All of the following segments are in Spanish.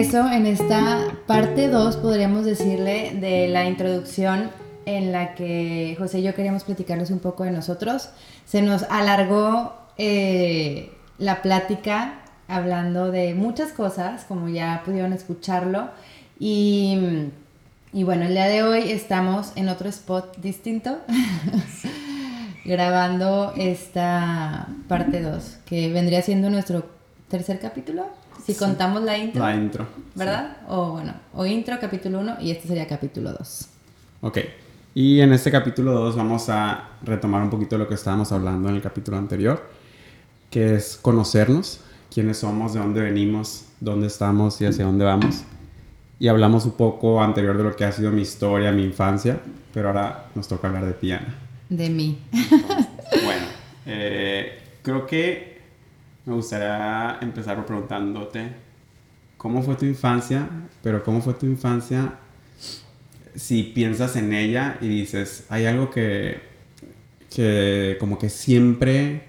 regreso en esta parte 2, podríamos decirle, de la introducción en la que José y yo queríamos platicarles un poco de nosotros. Se nos alargó eh, la plática hablando de muchas cosas, como ya pudieron escucharlo. Y, y bueno, el día de hoy estamos en otro spot distinto, grabando esta parte 2, que vendría siendo nuestro tercer capítulo. Si contamos la intro. La intro. ¿Verdad? O bueno, o intro, capítulo 1 y este sería capítulo 2. Ok. Y en este capítulo 2 vamos a retomar un poquito lo que estábamos hablando en el capítulo anterior, que es conocernos, quiénes somos, de dónde venimos, dónde estamos y hacia dónde vamos. Y hablamos un poco anterior de lo que ha sido mi historia, mi infancia, pero ahora nos toca hablar de Tiana. De mí. bueno, eh, creo que me gustaría empezar por preguntándote cómo fue tu infancia, pero cómo fue tu infancia si piensas en ella y dices, hay algo que, que como que siempre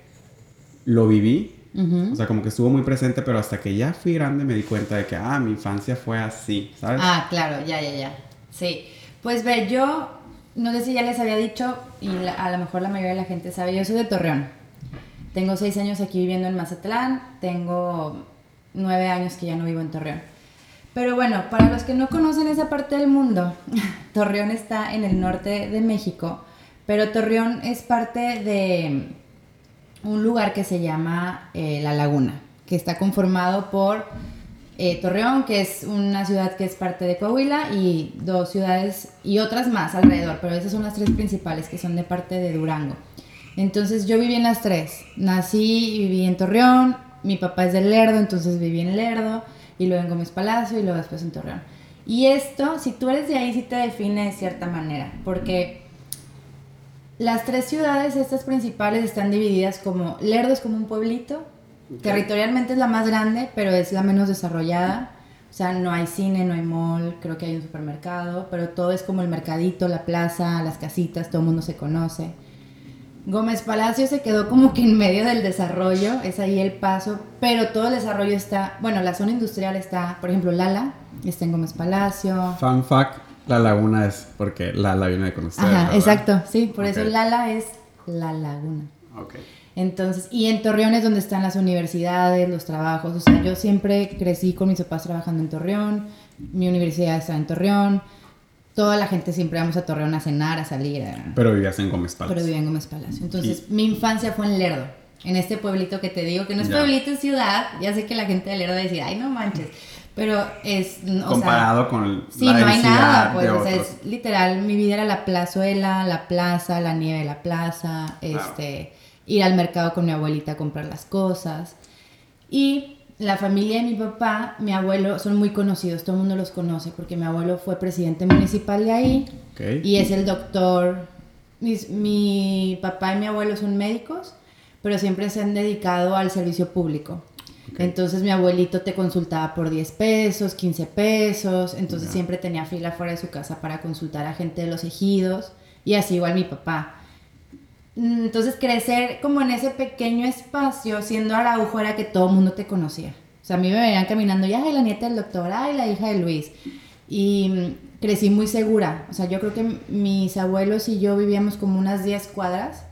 lo viví, o sea, como que estuvo muy presente, pero hasta que ya fui grande me di cuenta de que, ah, mi infancia fue así, ¿sabes? Ah, claro, ya, ya, ya. Sí. Pues ve, yo, no sé si ya les había dicho, y a lo mejor la mayoría de la gente sabe, yo soy de Torreón. Tengo seis años aquí viviendo en Mazatlán, tengo nueve años que ya no vivo en Torreón. Pero bueno, para los que no conocen esa parte del mundo, Torreón está en el norte de México, pero Torreón es parte de un lugar que se llama eh, La Laguna, que está conformado por eh, Torreón, que es una ciudad que es parte de Coahuila, y dos ciudades y otras más alrededor, pero esas son las tres principales que son de parte de Durango. Entonces yo viví en las tres. Nací y viví en Torreón, mi papá es de Lerdo, entonces viví en Lerdo y luego en Gómez Palacio y luego después en Torreón. Y esto, si tú eres de ahí, sí te define de cierta manera, porque las tres ciudades, estas principales, están divididas como, Lerdo es como un pueblito, territorialmente es la más grande, pero es la menos desarrollada. O sea, no hay cine, no hay mall, creo que hay un supermercado, pero todo es como el mercadito, la plaza, las casitas, todo el mundo se conoce. Gómez Palacio se quedó como que en medio del desarrollo, es ahí el paso, pero todo el desarrollo está, bueno, la zona industrial está, por ejemplo, Lala, está en Gómez Palacio. Fun fact, la laguna es porque Lala viene de conocer. Ajá, exacto, sí, por eso Lala es la laguna. Ok. Entonces, y en Torreón es donde están las universidades, los trabajos, o sea, yo siempre crecí con mis papás trabajando en Torreón, mi universidad está en Torreón, toda la gente siempre vamos a Torreón a cenar, a salir. Pero vivías en Gómez Palacio. Pero vivía en Gómez Palacio. Entonces, mi infancia fue en Lerdo, en este pueblito que te digo, que no es pueblito, es ciudad. Ya sé que la gente de Lerdo va a decir, ay, no manches. Pero es. Comparado con el. Sí, no hay nada, pues. O sea, es literal, mi vida era la plazuela, la plaza, la nieve de la plaza, este. Ir al mercado con mi abuelita a comprar las cosas. Y la familia de mi papá, mi abuelo, son muy conocidos, todo el mundo los conoce, porque mi abuelo fue presidente municipal de ahí y es el doctor. mi papá y mi abuelo son médicos, pero siempre se han dedicado al servicio público. Entonces mi abuelito te consultaba por 10 pesos, 15 pesos, entonces siempre tenía fila fuera de su casa para consultar a gente de los ejidos y así igual mi papá. Mm, entonces crecer como en ese pequeño espacio, siendo Araujo, era que todo el mundo te conocía. O sea, a mí me venían caminando, ya, ay, la nieta del doctor, ay, la hija de Luis. Y mm, crecí muy segura. O sea, yo creo que mis abuelos y yo vivíamos como unas 10 cuadras,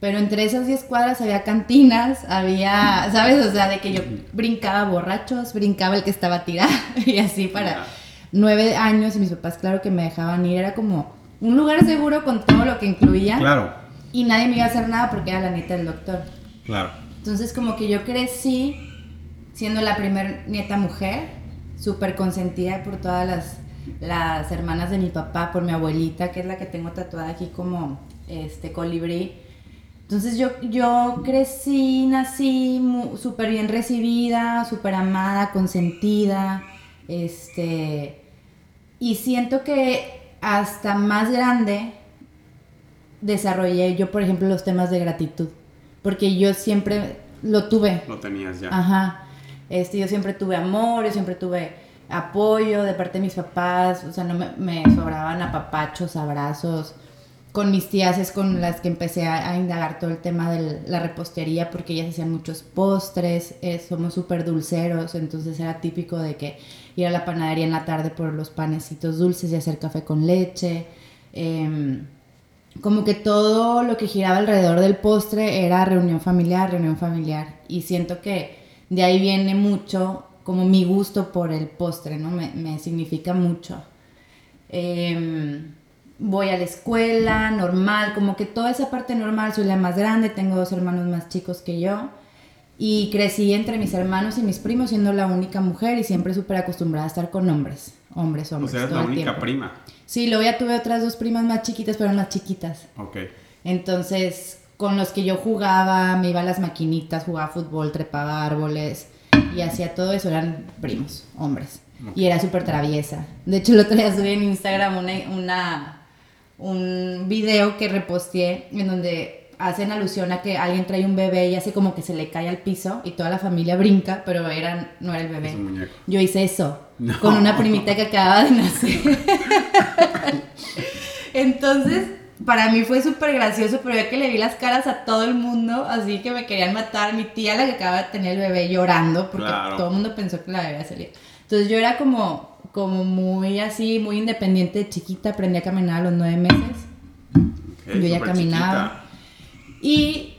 pero entre esas 10 cuadras había cantinas, había, ¿sabes? O sea, de que yo brincaba borrachos, brincaba el que estaba tirado y así para nueve años y mis papás, claro que me dejaban ir. Era como un lugar seguro con todo lo que incluía. Claro y nadie me iba a hacer nada porque era la nieta del doctor. Claro. Entonces como que yo crecí siendo la primer nieta mujer, súper consentida por todas las, las hermanas de mi papá, por mi abuelita, que es la que tengo tatuada aquí como este colibrí. Entonces yo, yo crecí, nací súper bien recibida, súper amada, consentida, este, y siento que hasta más grande desarrollé yo, por ejemplo, los temas de gratitud. Porque yo siempre lo tuve. Lo tenías ya. Ajá. Este, yo siempre tuve amor, yo siempre tuve apoyo de parte de mis papás. O sea, no me, me sobraban apapachos, abrazos. Con mis tías es con las que empecé a, indagar todo el tema de la repostería porque ellas hacían muchos postres, eh, somos súper dulceros, entonces era típico de que ir a la panadería en la tarde por los panecitos dulces y hacer café con leche. Em, como que todo lo que giraba alrededor del postre era reunión familiar, reunión familiar. Y siento que de ahí viene mucho como mi gusto por el postre, ¿no? Me, me significa mucho. Em, voy a la escuela, normal, como que toda esa parte normal, soy la más grande, tengo dos hermanos más chicos que yo. Y crecí entre mis hermanos y mis primos siendo la única mujer y siempre súper acostumbrada a estar con hombres, hombres, hombres. O sea, eres la única prima. Sí, luego ya tuve otras dos primas más chiquitas, pero más chiquitas. Ok. Entonces, con los que yo jugaba, me iba a las maquinitas, jugaba fútbol, trepaba árboles y hacía todo eso, eran primos, hombres. Y era súper traviesa. De hecho, el otro día subí en Instagram una, una, un video que reposteé en donde hacen alusión a que alguien trae un bebé y hace como que se le cae al piso y toda la familia brinca, pero era, no era el bebé. Yo hice eso con una primita que acababa de nacer. Entonces, para mí fue súper gracioso, pero ya que le vi las caras a todo el mundo, así que me querían matar. Mi tía, la que acaba de tener el bebé, llorando, porque todo el mundo pensó que la bebé salía. Entonces yo era como, como muy así, muy independiente de chiquita, aprendí a caminar a los nueve meses. yo ya caminaba. Y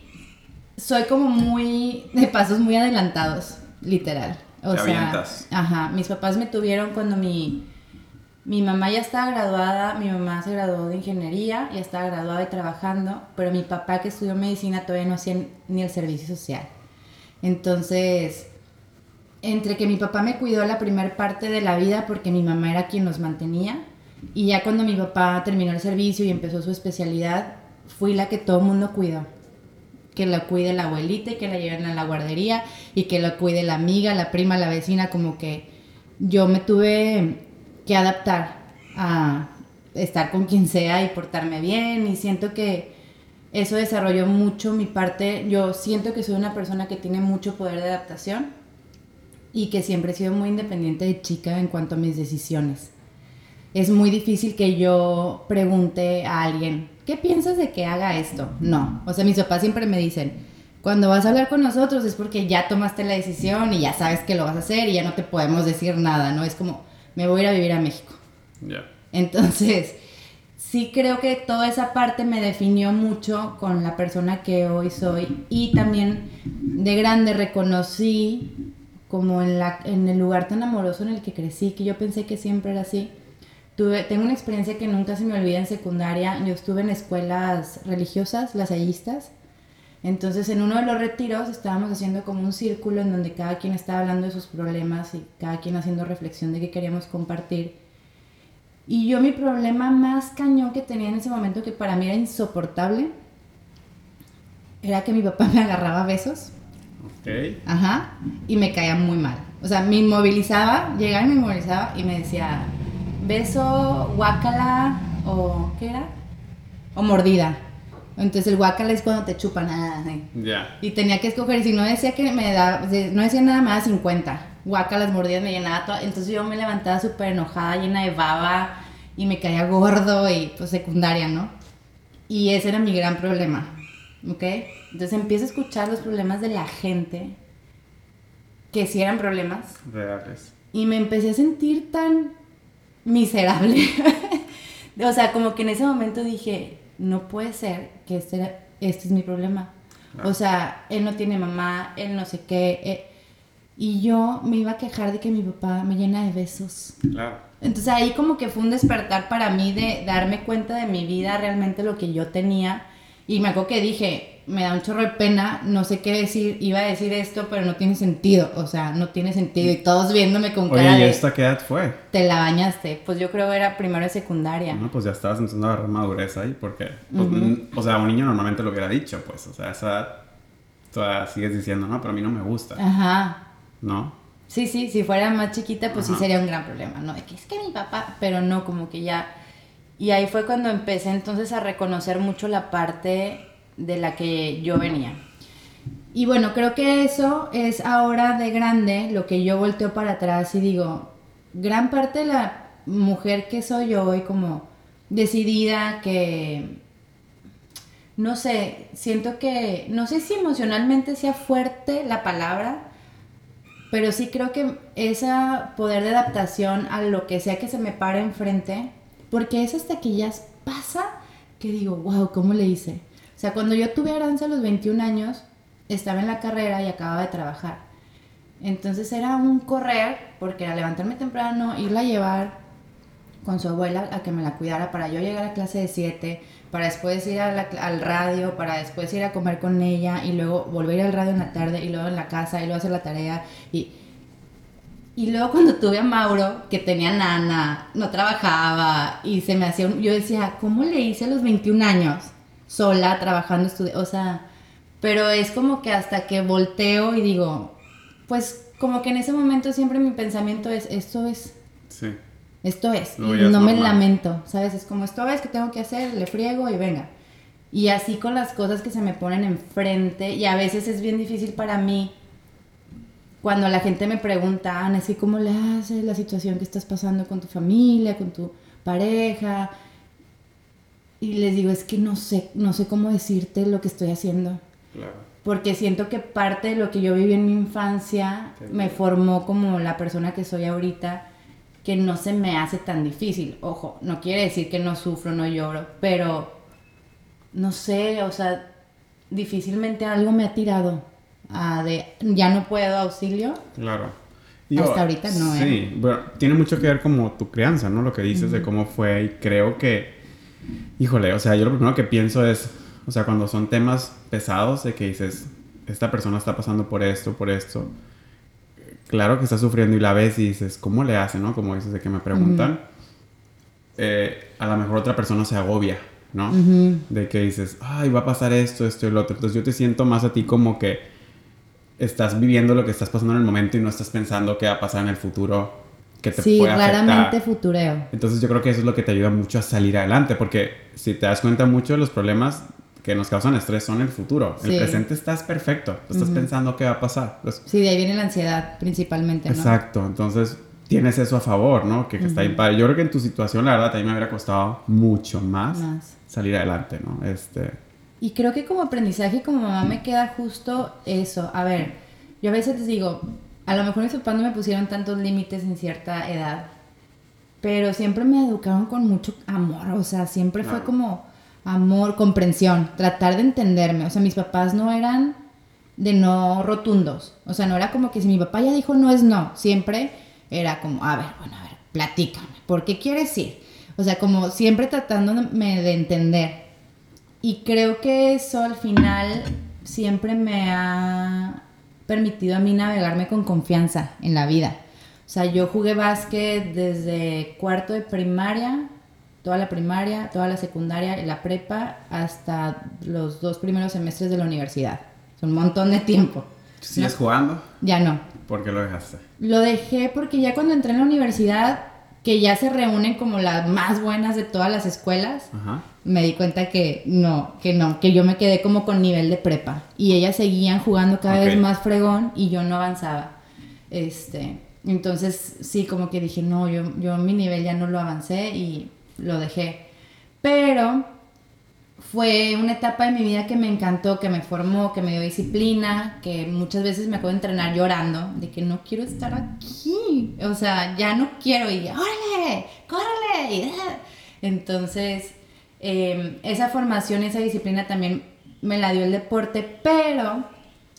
soy como muy de pasos muy adelantados, literal. O sea, ajá, mis papás me tuvieron cuando mi mi mamá ya estaba graduada, mi mamá se graduó de ingeniería, ya estaba graduada y trabajando, pero mi papá que estudió medicina todavía no hacía ni el servicio social. Entonces, entre que mi papá me cuidó la primera parte de la vida porque mi mamá era quien nos mantenía, y ya cuando mi papá terminó el servicio y empezó su especialidad, fui la que todo el mundo cuidó. Que la cuide la abuelita y que la lleven a la guardería y que la cuide la amiga, la prima, la vecina, como que yo me tuve que adaptar a estar con quien sea y portarme bien y siento que eso desarrolló mucho mi parte. Yo siento que soy una persona que tiene mucho poder de adaptación y que siempre he sido muy independiente de chica en cuanto a mis decisiones. Es muy difícil que yo pregunte a alguien, ¿qué piensas de que haga esto? No. O sea, mis papás siempre me dicen, cuando vas a hablar con nosotros es porque ya tomaste la decisión y ya sabes que lo vas a hacer y ya no te podemos decir nada, ¿no? Es como, me voy a ir a vivir a México. Ya. Entonces, sí creo que toda esa parte me definió mucho con la persona que hoy soy y también de grande reconocí como en, la, en el lugar tan amoroso en el que crecí, que yo pensé que siempre era así. Tuve, tengo una experiencia que nunca se me olvida en secundaria. Yo estuve en escuelas religiosas, las ayistas. Entonces, en uno de los retiros estábamos haciendo como un círculo en donde cada quien estaba hablando de sus problemas y cada quien haciendo reflexión de qué queríamos compartir. Y yo mi problema más cañón que tenía en ese momento, que para mí era insoportable, era que mi papá me agarraba besos. Ok. Ajá. Y me caía muy mal. O sea, me inmovilizaba, llegaba y me inmovilizaba y me decía, beso, guácala, o ¿qué era? O mordida. Entonces el guacal es cuando te chupan. Ah, Ya. Y tenía que escoger, y si no decía que me da, no decía nada más 50. Guacal las mordidas me llenaba todo. Entonces yo me levantaba súper enojada, llena de baba, y me caía gordo, y pues secundaria, ¿no? Y ese era mi gran problema, ¿ok? Entonces empiezo a escuchar los problemas de la gente, que sí eran problemas. Reales. Y me empecé a sentir tan miserable. o sea, como que en ese momento dije, no puede ser que este, este es mi problema. O sea, él no tiene mamá, él no sé qué. Eh, y yo me iba a quejar de que mi papá me llena de besos. Claro. Entonces ahí como que fue un despertar para mí de darme cuenta de mi vida, realmente lo que yo tenía. Y me acuerdo que dije, me da un chorro de pena, no sé qué decir, iba a decir esto, pero no tiene sentido, o sea, no tiene sentido. Y todos viéndome con cara Oye, ¿y esta qué edad fue? Te la bañaste, pues yo creo que era primero de secundaria. No, pues ya estabas empezando a agarrar madurez ahí, porque, pues, mm, o sea, un niño normalmente lo hubiera dicho, pues, o sea, esa edad, todavía sigues diciendo, no, pero a mí no me gusta. Ajá. ¿No? Sí, sí, si fuera más chiquita, pues sí sería un gran problema, ¿no? De que es que mi papá, pero no, como que ya... Y ahí fue cuando empecé entonces a reconocer mucho la parte de la que yo venía. Y bueno, creo que eso es ahora de grande lo que yo volteo para atrás y digo, gran parte de la mujer que soy yo hoy como decidida, que no sé, siento que, no sé si emocionalmente sea fuerte la palabra, pero sí creo que ese poder de adaptación a lo que sea que se me pare enfrente, porque es hasta que ya pasa que digo, wow, ¿cómo le hice? Sea, cuando yo tuve Aranza a los 21 años, estaba en la carrera y acababa de trabajar. Entonces era un correr, porque era levantarme temprano, irla a llevar con su abuela a que me la cuidara para yo llegar a clase de 7, para después ir al radio, para después ir a comer con ella y luego volver al radio en la tarde y luego en la casa y luego hacer la tarea. Y, y luego cuando tuve a Mauro, que tenía nana, no trabajaba y se me hacía Yo decía, ¿cómo le hice a los 21 años? Sola, trabajando, estudiando, o sea... Pero es como que hasta que volteo y digo, pues como que en ese momento siempre mi pensamiento es, esto es... Sí. Esto es. y no me lamento, ¿sabes? Es como, esto es que tengo que hacer, le friego y venga. Y así con las cosas que se me ponen enfrente, y a veces es bien difícil para mí cuando la gente me pregunta, Ana, ¿sí cómo le haces la situación que estás pasando con tu familia, con tu pareja? Y les digo, es que no sé, no sé cómo decirte lo que estoy haciendo. Porque siento que parte de lo que yo viví en mi infancia me formó como la persona que soy ahorita, que no se me hace tan difícil. Ojo, no quiere decir que no sufro, no lloro, pero no sé, o sea, difícilmente algo me ha tirado a de ya no puedo auxilio. Claro. Hasta ahorita no, ¿eh? Sí, bueno, tiene mucho que ver como tu crianza, ¿no? Lo que dices de cómo fue y creo que, híjole, o sea, yo lo primero que pienso es, o sea, cuando son temas pesados de que dices, esta persona está pasando por esto, por esto, claro que está sufriendo y la ves y dices, ¿cómo le hace, no? Como dices de que me preguntan, eh, a lo mejor otra persona se agobia, ¿no? De que dices, ay, va a pasar esto, esto y lo otro. Entonces yo te siento más a ti como que estás viviendo lo que estás pasando en el momento y no estás pensando qué va a pasar en el futuro que te sí, claramente futureo. Entonces yo creo que eso es lo que te ayuda mucho a salir adelante, porque si te das cuenta mucho de los problemas que nos causan estrés son el futuro. El presente estás perfecto, estás pensando qué va a pasar. Pues sí, de ahí viene la ansiedad principalmente, ¿no? Exacto, entonces tienes eso a favor, ¿no? Que, está bien Yo creo que en tu situación, la verdad, también me hubiera costado mucho más, salir adelante, ¿no? Este... Y creo que como aprendizaje como mamá me queda justo eso. A ver, yo a veces les digo, a lo mejor mis papás no me pusieron tantos límites en cierta edad, pero siempre me educaron con mucho amor, o sea, siempre fue como amor, comprensión, tratar de entenderme. O sea, mis papás no eran de no rotundos. O sea, no era como que si mi papá ya dijo no es no. Siempre era como, a ver, bueno, a ver, platícame, ¿por qué quieres ir? O sea, como siempre tratándome de entender. Y creo que eso al final siempre me ha permitido a mí navegarme con confianza en la vida. O sea, yo jugué básquet desde cuarto de primaria toda la primaria, toda la secundaria y la prepa hasta los dos primeros semestres de la universidad. Es un montón de tiempo. ¿Sigues jugando? Ya no. ¿Por qué lo dejaste? Lo dejé porque ya cuando entré en la universidad, que ya se reúnen como las más buenas de todas las escuelas, me di cuenta que no, que no, que yo me quedé como con nivel de prepa. Y ellas seguían jugando cada vez más fregón y yo no avanzaba. Este, entonces sí, como que dije, no, yo, yo mi nivel ya no lo avancé y lo dejé. Pero fue una etapa de mi vida que me encantó, que me formó, que me dio disciplina, que muchas veces me acuerdo de entrenar llorando, de que no quiero estar aquí, o sea, ya no quiero y órale, córrele. Entonces, em, esa formación, esa disciplina también me la dio el deporte, pero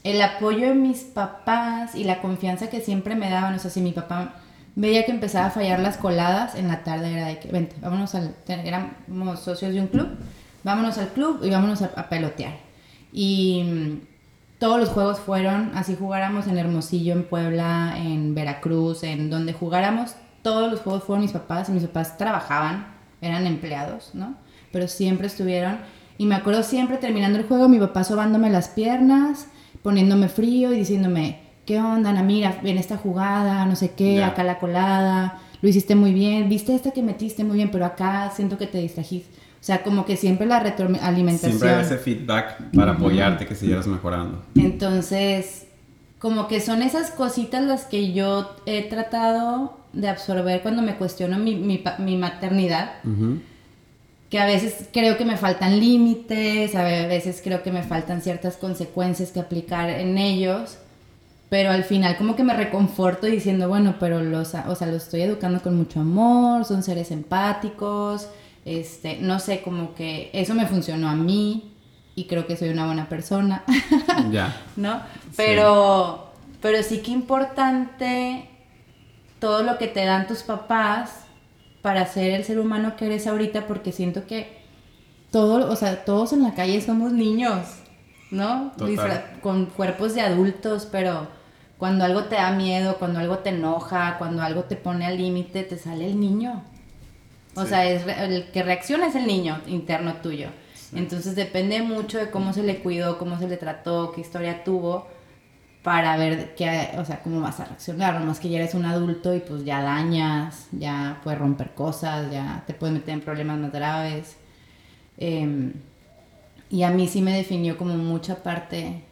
el apoyo de mis papás y la confianza que siempre me daban, o sea, si mi papá veía que empezaba a fallar las coladas, en la tarde era de que, vente, vámonos al, éramos socios de un club, vámonos al club y vámonos a, pelotear. Y mm, todos los juegos fueron, así jugáramos en Hermosillo, en Puebla, en Veracruz, en donde jugáramos, todos los juegos fueron mis papás, y mis papás trabajaban, eran empleados, ¿no? Pero siempre estuvieron, y me acuerdo siempre terminando el juego, mi papá sobándome las piernas, poniéndome frío y diciéndome, ¿qué onda, Ana? Mira, en esta jugada, no sé qué, acá la colada, lo hiciste muy bien, viste esta que metiste muy bien, pero acá siento que te distrajiste. O sea, como que siempre la retroalimentación. Siempre ese feedback para apoyarte que siguieras mejorando. Entonces, como que son esas cositas las que yo he tratado de absorber cuando me cuestiono mi, mi, maternidad. Que a veces creo que me faltan límites, a veces creo que me faltan ciertas consecuencias que aplicar en ellos pero al final como que me reconforto diciendo, bueno, pero los, o sea, los estoy educando con mucho amor, son seres empáticos, este, no sé, como que eso me funcionó a mí y creo que soy una buena persona. Ya. ¿No? Pero, pero sí que importante todo lo que te dan tus papás para ser el ser humano que eres ahorita, porque siento que todo, o sea, todos en la calle somos niños, ¿no? Con cuerpos de adultos, pero cuando algo te da miedo, cuando algo te enoja, cuando algo te pone al límite, te sale el niño. O sea, es el que reacciona es el niño interno tuyo. Entonces depende mucho de cómo se le cuidó, cómo se le trató, qué historia tuvo, para ver qué, o sea, cómo vas a reaccionar. Nomás que ya eres un adulto y pues ya dañas, ya puedes romper cosas, ya te puedes meter en problemas más graves. Em, y a mí sí me definió como mucha parte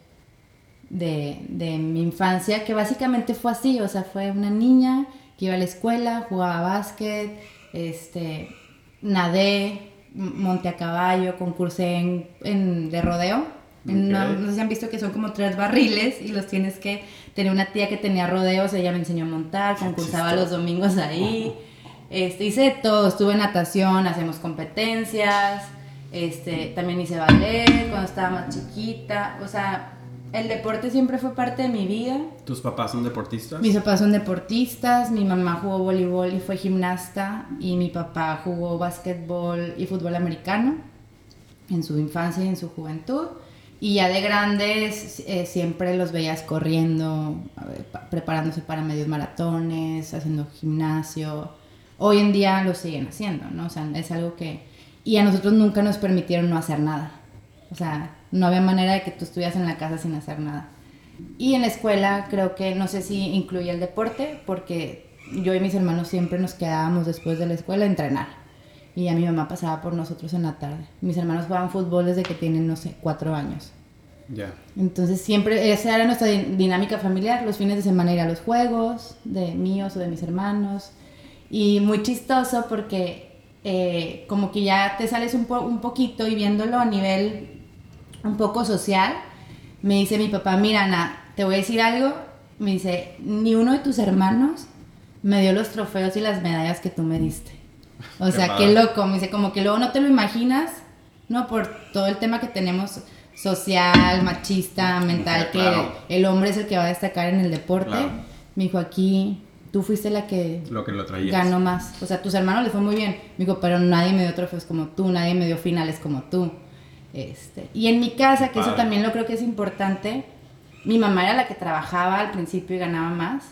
de, de mi infancia, que básicamente fue así, o sea, fue una niña que iba a la escuela, jugaba básquet, este, nadé, monté a caballo, concursé en, de rodeo. No, sé si han visto que son como tres barriles y los tienes que... tener una tía que tenía rodeos, ella me enseñó a montar, concursaba los domingos ahí. Este, hice todo, estuve en natación, hacemos competencias, este, también hice ballet cuando estaba más chiquita, o sea, el deporte siempre fue parte de mi vida. ¿Tus papás son deportistas? Mis papás son deportistas, mi mamá jugó voleibol y fue gimnasta y mi papá jugó básquetbol y fútbol americano en su infancia y en su juventud. Y ya de grandes eh, siempre los veías corriendo, preparándose para medios maratones, haciendo gimnasio. Hoy en día lo siguen haciendo, ¿no? O sea, es algo que... Y a nosotros nunca nos permitieron no hacer nada. O sea, no había manera de que tú estuvieras en la casa sin hacer nada. Y en la escuela creo que no sé si incluye el deporte, porque yo y mis hermanos siempre nos quedábamos después de la escuela a entrenar. Y a mi mamá pasaba por nosotros en la tarde. Mis hermanos jugaban fútbol desde que tienen, no sé, cuatro años. Ya. Entonces siempre, esa era nuestra dinámica familiar. Los fines de semana ir a los juegos de míos o de mis hermanos. Y muy chistoso porque eh, como que ya te sales un, un poquito y viéndolo a nivel un poco social, me dice mi papá, mira Ana, te voy a decir algo, me dice, ni uno de tus hermanos me dio los trofeos y las medallas que tú me diste. O sea, qué loco, me dice, como que luego no te lo imaginas, ¿no? Por todo el tema que tenemos social, machista, mental, que el hombre es el que va a destacar en el deporte. Me dijo, aquí tú fuiste la que, lo que lo ganó más. O sea, tus hermanos les fue muy bien. Me dijo, pero nadie me dio trofeos como tú, nadie me dio finales como tú. Este, y en mi casa, que eso también lo creo que es importante, mi mamá era la que trabajaba al principio y ganaba más,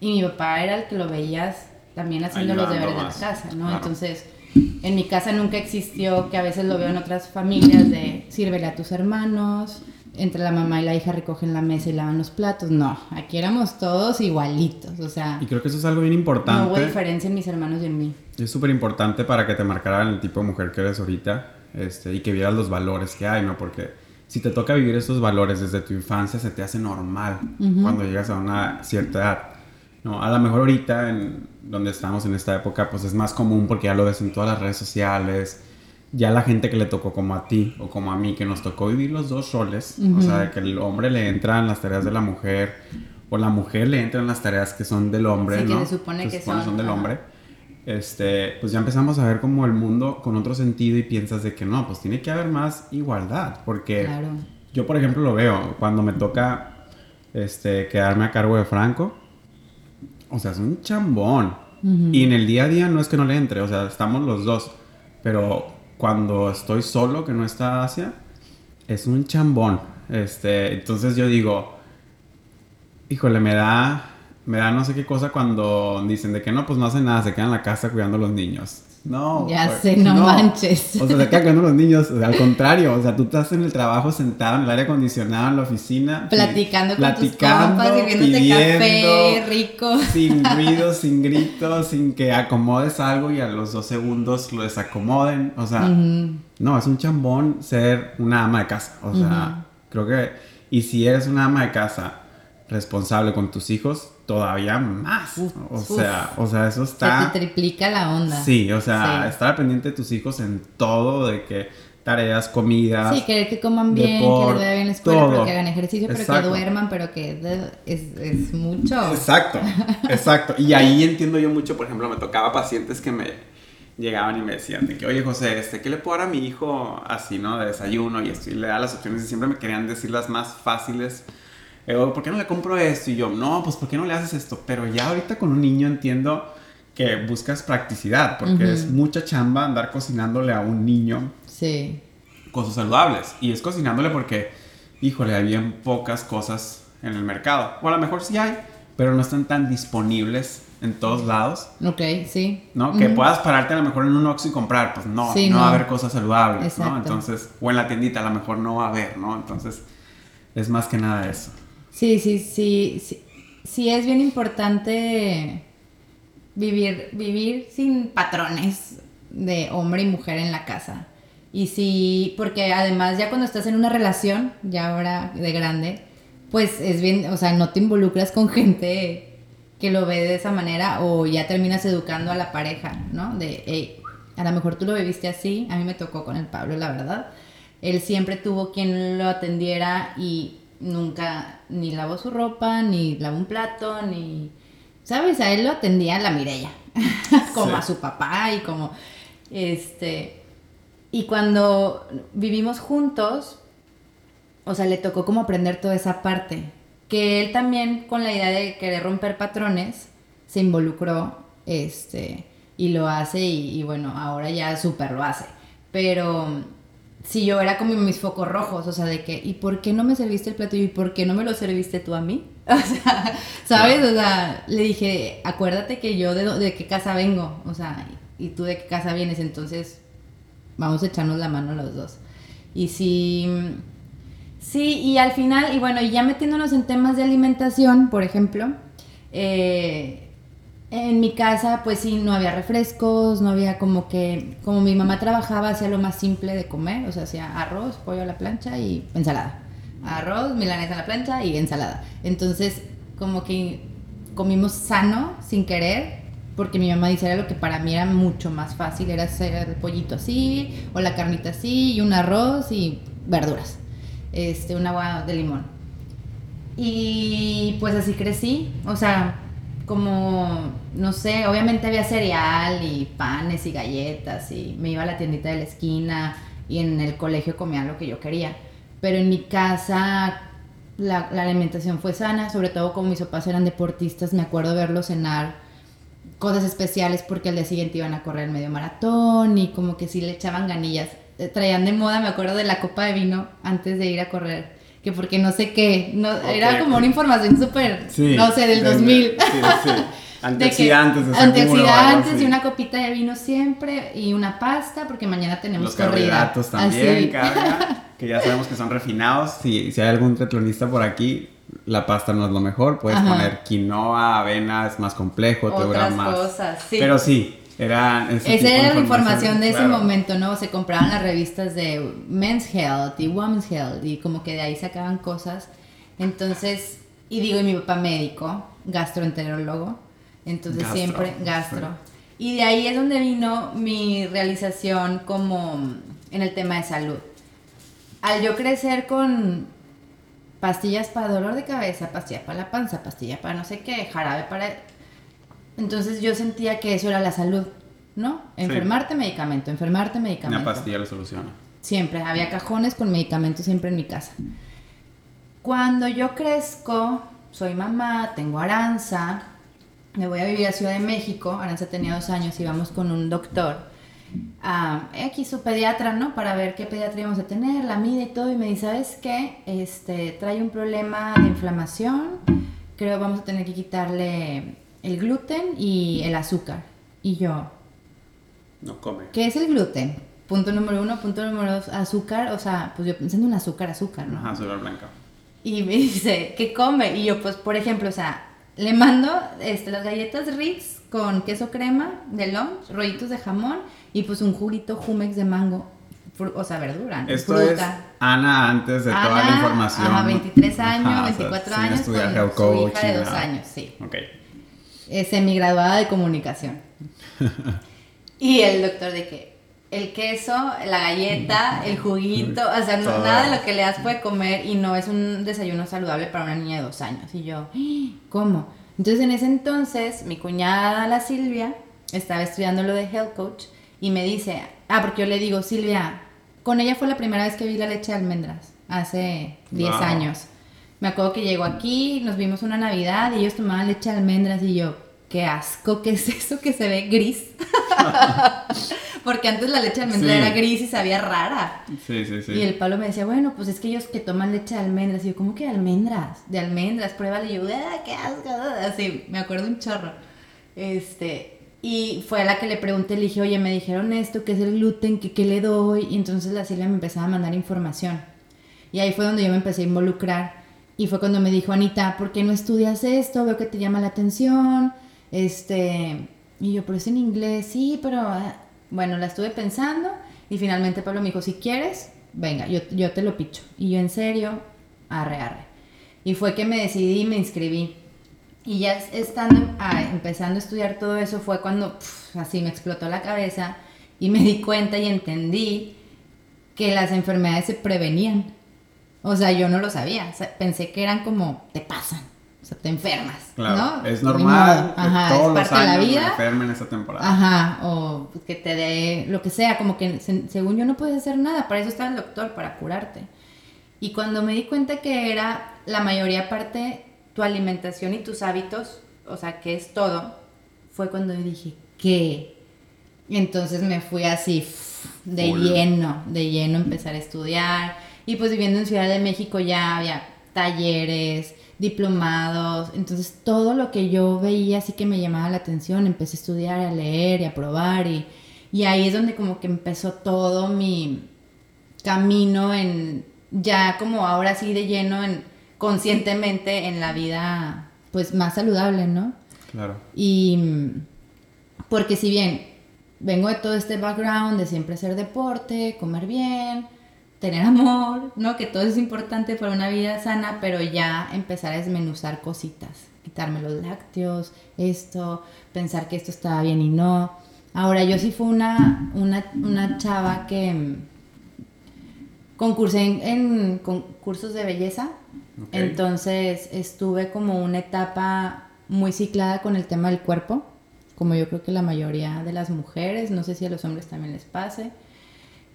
y mi papá era el que lo veías también haciendo los deberes de la casa, ¿no? Entonces, en mi casa nunca existió, que a veces lo veo en otras familias, de sírvele a tus hermanos, entre la mamá y la hija recogen la mesa y lavan los platos. No, aquí éramos todos igualitos, o sea... Y creo que eso es algo bien importante. No hubo diferencia en mis hermanos y en mí. Es súper importante para que te marcaran el tipo de mujer que eres ahorita este, y que vieras los valores que hay, ¿no? Porque si te toca vivir esos valores desde tu infancia, se te hace normal cuando llegas a una cierta edad. ¿No? A lo mejor ahorita, en donde estamos en esta época, pues es más común porque ya lo ves en todas las redes sociales, ya la gente que le tocó como a ti o como a mí, que nos tocó vivir los dos roles, o sea, que el hombre le entra en las tareas de la mujer o la mujer le entra en las tareas que son del hombre, ¿no? Que se supone que, son, del hombre este, pues ya empezamos a ver como el mundo con otro sentido y piensas de que no, pues tiene que haber más igualdad, porque yo por ejemplo lo veo cuando me toca este, quedarme a cargo de Franco, o sea, es un chambón. Y en el día a día no es que no le entre, o sea, estamos los dos, pero cuando estoy solo, que no está Asia, es un chambón. Este, entonces yo digo, híjole, me da me da no sé qué cosa cuando dicen de que no, pues no hacen nada, se quedan en la casa cuidando a los niños. No. Ya pues, sé, no, manches. O sea, se quedan cuidando a los niños. al contrario, o sea, tú estás en el trabajo sentado en el aire acondicionado en la oficina. Platicando con platicando, tus compas, sirviéndote café rico. Sin ruidos, sin gritos, sin que acomodes algo y a los dos segundos lo desacomoden. O sea, no, es un chambón ser una ama de casa. O sea, creo que. Y si eres una ama de casa responsable con tus hijos, todavía más. o sea, o sea, eso está... Se te triplica la onda. Sí, o sea, estar pendiente de tus hijos en todo, de que tareas, comidas. Sí, querer que coman bien, que les vaya bien la escuela, pero que hagan ejercicio, pero que duerman, pero que es, es mucho. Exacto, exacto. Y ahí entiendo yo mucho, por ejemplo, me tocaba pacientes que me llegaban y me decían de que, oye José, este, ¿qué le puedo dar a mi hijo así, no? De desayuno y esto, y le da las opciones y siempre me querían decir las más fáciles. Eh, ¿Por qué no le compro esto? Y yo, no, pues ¿por qué no le haces esto? Pero ya ahorita con un niño entiendo que buscas practicidad, porque es mucha chamba andar cocinándole a un niño sí. cosas saludables. Y es cocinándole porque, híjole, hay bien pocas cosas en el mercado. O a lo mejor sí hay, pero no están tan disponibles en todos lados. Ok, sí. ¿No? Que puedas pararte a lo mejor en un Oxxo y comprar, pues no, no, va a haber cosas saludables, ¿no? Entonces, o en la tiendita a lo mejor no va a haber, ¿no? Entonces, es más que nada eso. Sí, sí, sí, sí, sí es bien importante vivir, vivir sin patrones de hombre y mujer en la casa. Y sí, porque además ya cuando estás en una relación, ya ahora de grande, pues es bien, o sea, no te involucras con gente que lo ve de esa manera o ya terminas educando a la pareja, ¿no? De, hey, a lo mejor tú lo viviste así, a mí me tocó con el Pablo, la verdad. Él siempre tuvo quien lo atendiera y nunca ni lavó su ropa, ni lavó un plato, ni... ¿Sabes? A él lo atendía la Mirella, como a su papá y como... Este... Y cuando vivimos juntos, o sea, le tocó como aprender toda esa parte, que él también con la idea de querer romper patrones se involucró este y lo hace y, bueno, ahora ya súper lo hace. Pero si yo era como mis focos rojos, o sea, de que, ¿y por qué no me serviste el plato y por qué no me lo serviste tú a mí? O sea, ¿sabes? O sea, le dije, acuérdate que yo de, de qué casa vengo, o sea, y tú de qué casa vienes, entonces vamos a echarnos la mano los dos. Y si Sí, y al final, y bueno, y ya metiéndonos en temas de alimentación, por ejemplo, eh, en mi casa, pues sí, no había refrescos, no había como que, como mi mamá trabajaba, hacía lo más simple de comer, o sea, hacía arroz, pollo a la plancha y ensalada. Arroz, milanesa a la plancha y ensalada. Entonces, como que comimos sano, sin querer, porque mi mamá dice lo que para mí era mucho más fácil, era hacer el pollito así, o la carnita así, y un arroz y verduras este, un agua de limón. Y pues así crecí, o sea, como, no sé, obviamente había cereal y panes y galletas y me iba a la tiendita de la esquina y en el colegio comía lo que yo quería. Pero en mi casa la, alimentación fue sana, sobre todo como mis papás eran deportistas, me acuerdo verlos cenar cosas especiales porque al día siguiente iban a correr medio maratón y como que sí le echaban ganillas traían de moda, me acuerdo de la copa de vino antes de ir a correr. Que porque no sé qué, no, era como una información súper, no sé, del 2000. Sí, sí. Antioxidantes, de antioxidantes y una copita de vino siempre y una pasta porque mañana tenemos Los carbohidratos también, carga, que ya sabemos que son refinados. Si, si hay algún triatlonista por aquí, la pasta no es lo mejor. Puedes poner quinoa, avena, es más complejo, te dura más. Cosas, sí. Pero sí, era Esa era la información de ese momento, ¿no? Se compraban las revistas de Men's Health y Women's Health y como que de ahí sacaban cosas. Entonces, y digo, y mi papá médico, gastroenterólogo, entonces siempre gastro. Y de ahí es donde vino mi realización como en el tema de salud. Al yo crecer con pastillas para dolor de cabeza, pastillas para la panza, pastillas para no sé qué, jarabe para entonces yo sentía que eso era la salud, ¿no? Enfermarte, medicamento, enfermarte, medicamento. Una pastilla lo soluciona. Siempre, había cajones con medicamentos siempre en mi casa. Cuando yo crezco, soy mamá, tengo Aranza, me voy a vivir a Ciudad de México, Aranza tenía dos años, íbamos con un doctor, ah, aquí su pediatra, ¿no? Para ver qué pediatra íbamos a tener, la mide y todo, y me dice, ¿sabes qué? Este, trae un problema de inflamación, creo vamos a tener que quitarle el gluten y el azúcar. Y yo... No come. ¿Qué es el gluten? Punto número uno, punto número dos, azúcar, o sea, pues yo pensando en azúcar, azúcar, ¿no? Ajá, azúcar blanca. Y me dice, ¿qué come? Y yo, pues, por ejemplo, o sea, le mando este, las galletas Ritz con queso crema de lunch, rollitos de jamón y pues un juguito Jumex de mango. O sea, verdura. Esto fruta. es Ana antes de toda la información. Ajá, 23 años, 24 años. Con su hija de dos años, sí. Ok semigraduada de comunicación. y el doctor de que, el queso, la galleta, el juguito, o sea, nada de lo que le das puede comer y no es un desayuno saludable para una niña de dos años. Y yo, ¡Ah! ¿cómo? Entonces en ese entonces mi cuñada, la Silvia, estaba estudiando lo de Health Coach y me dice, ah, porque yo le digo, Silvia, con ella fue la primera vez que vi la leche de almendras, hace 10 años. Me acuerdo que llegó aquí, nos vimos una Navidad y ellos tomaban leche de almendras y yo, qué asco, ¿qué es eso que se ve gris? Porque antes la leche de almendra era gris y sabía rara. Sí, sí, sí. Y el Pablo me decía, bueno, pues es que ellos que toman leche de almendras. Y yo, ¿cómo que de almendras? De almendras, pruébale. Y yo, ¡ah, qué asco! Así, me acuerdo un chorro. Este, y fue a la que le pregunté, le dije, oye, me dijeron esto, ¿qué es el gluten? ¿Qué, qué le doy? Y entonces la Silvia me empezaba a mandar información. Y ahí fue donde yo me empecé a involucrar. Y fue cuando me dijo, Anita, ¿por qué no estudias esto? Veo que te llama la atención. Este, y yo, pero es en inglés, sí, pero ah, bueno, la estuve pensando y finalmente Pablo me dijo, si quieres, venga, yo, yo te lo picho. Y yo en serio, arre, arre. Y fue que me decidí y me inscribí. Y ya estando, ah, empezando a estudiar todo eso fue cuando así me explotó la cabeza y me di cuenta y entendí que las enfermedades se prevenían. O sea, yo no lo sabía. pensé que eran como, te pasan sea, te enfermas. Claro, es normal Ajá, todos los años la vida. me enfermen esta temporada. Ajá, o que te dé lo que sea, como que según yo no puedes hacer nada, para eso está el doctor, para curarte. Y cuando me di cuenta que era la mayoría parte tu alimentación y tus hábitos, o sea, que es todo, fue cuando yo dije, ¿qué? entonces me fui así de lleno, de lleno empezar a estudiar. Y pues viviendo en Ciudad de México ya había talleres, diplomados, entonces todo lo que yo veía así que me llamaba la atención, empecé a estudiar, a leer y a probar y, y ahí es donde como que empezó todo mi camino en ya como ahora sí de lleno en conscientemente en la vida pues más saludable, ¿no? Claro. Y porque si bien vengo de todo este background de siempre hacer deporte, comer bien, tener amor, ¿no? Que todo es importante para una vida sana, pero ya empezar a desmenuzar cositas, quitarme los lácteos, esto, pensar que esto estaba bien y no. Ahora, yo sí fui una, una, chava que mm, concursé en, concursos de belleza, entonces estuve como una etapa muy ciclada con el tema del cuerpo, como yo creo que la mayoría de las mujeres, no sé si a los hombres también les pase.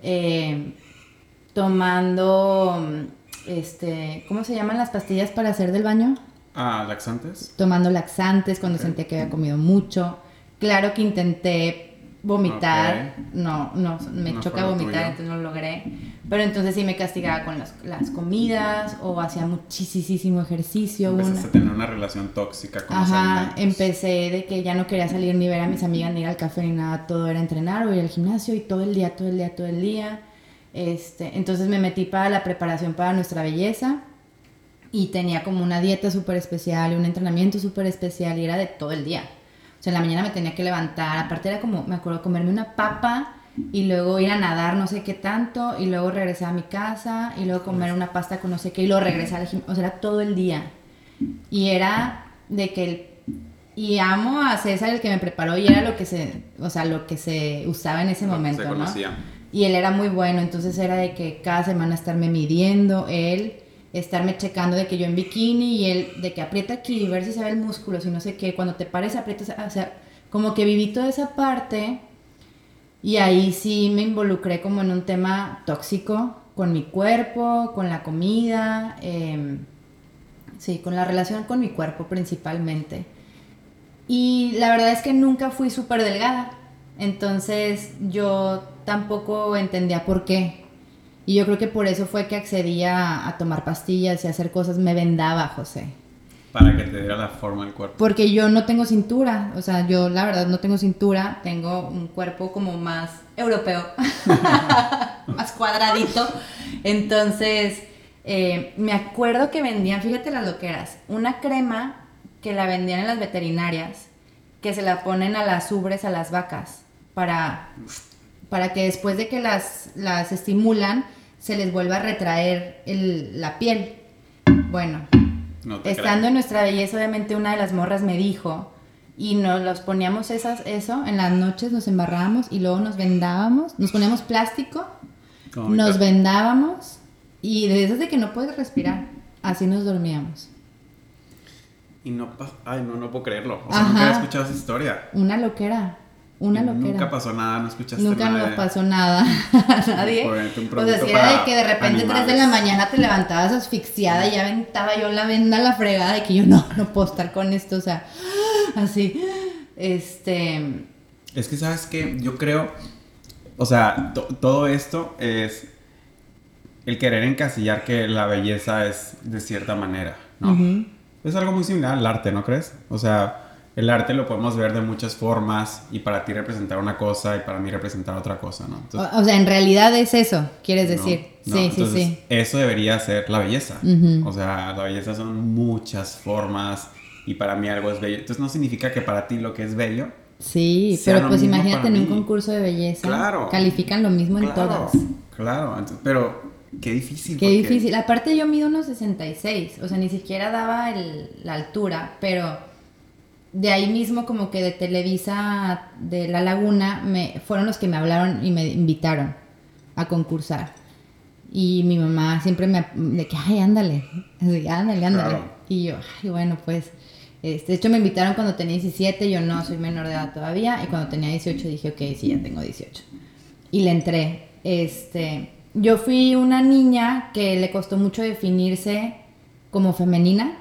Eh, tomando, este, ¿cómo se llaman las pastillas para hacer del baño? Ah, laxantes. Tomando laxantes cuando sentí que había comido mucho. Claro que intenté vomitar, no, no, me choca vomitar, entonces no lo logré. Pero entonces sí me castigaba con las, las comidas o hacía muchísimo ejercicio. Empezaste a tener una relación tóxica con Ajá, empecé de que ya no quería salir ni ver a mis amigas ni ir al café ni nada, todo era entrenar o ir al gimnasio y todo el día, todo el día, todo el día. Este, entonces me metí para la preparación para nuestra belleza y tenía como una dieta súper especial y un entrenamiento súper especial y era de todo el día. O sea, en la mañana me tenía que levantar, aparte era como, me acuerdo, comerme una papa y luego ir a nadar no sé qué tanto y luego regresar a mi casa y luego comer una pasta con no sé qué y luego regresar al gimnasio, o sea, era todo el día. Y era de que el y amo a César el que me preparó y era lo que se, o sea, lo que se usaba en ese momento, ¿no? Y él era muy bueno, entonces era de que cada semana estarme midiendo, él estarme checando de que yo en bikini y él de que aprieta aquí, ver si se ve el músculo, si no sé qué, cuando te pares aprietas, o sea, como que viví toda esa parte y ahí sí me involucré como en un tema tóxico con mi cuerpo, con la comida, em, sí, con la relación con mi cuerpo principalmente. Y la verdad es que nunca fui súper delgada, entonces yo tampoco entendía por qué. Y yo creo que por eso fue que accedía a tomar pastillas y a hacer cosas. Me vendaba, José. Para que te diera la forma del cuerpo. Porque yo no tengo cintura. O sea, yo la verdad no tengo cintura. Tengo un cuerpo como más europeo. más cuadradito. Entonces, eh, me acuerdo que vendían, fíjate las loqueras, una crema que la vendían en las veterinarias, que se la ponen a las ubres, a las vacas, para para que después de que las, las estimulan, se les vuelva a retraer la piel. Bueno, estando en nuestra belleza, obviamente una de las morras me dijo y nos los poníamos esas, eso, en las noches nos embarrábamos y luego nos vendábamos, nos poníamos plástico, nos vendábamos y de esas de que no puedes respirar, así nos dormíamos. Y no. Ay, no, no puedo creerlo. O sea, Ajá. nunca había escuchado esa historia. Una loquera, una Y loquera. Nunca pasó nada, no escuchaste Nunca nada. nos de- pasó nada a nadie. O sea, producto si era de que de repente 3 de animales. la mañana te levantabas asfixiada y ya aventaba yo la venda a la fregada de que yo no, no puedo estar con esto, o sea, así. Este. Es que, ¿sabes qué? Yo creo. O sea, to- todo esto es. El querer encasillar que la belleza es de cierta manera, ¿no? Es algo muy similar al arte, ¿no crees? O sea, el arte lo podemos ver de muchas formas y para ti representar una cosa y para mí representar otra cosa, ¿no? Entonces, O, o sea, en realidad es eso, quieres no, decir. no, sí, entonces, sí, sí. Eso debería ser la belleza. Ujú. O sea, la belleza son muchas formas y para mí algo es bello. Entonces no significa que para ti lo que es bello. Sí, pero pues imagínate en un concurso de belleza. Claro. Califican lo mismo en claro, todas. Claro, entonces, pero qué difícil. Qué porque- difícil. Aparte yo mido unos 66, o sea, ni siquiera daba el- la altura, pero de ahí mismo como que de Televisa de La Laguna me fueron los que me hablaron y me invitaron a concursar. Y mi mamá siempre me de que ay, ándale, así, ándale, ándale. Claro. Y yo, ay, bueno, pues este, de hecho me invitaron cuando tenía 17, yo no soy menor de edad todavía y cuando tenía 18 dije, ok, sí, ya tengo 18 y le entré. Este, yo fui una niña que le costó mucho definirse como femenina,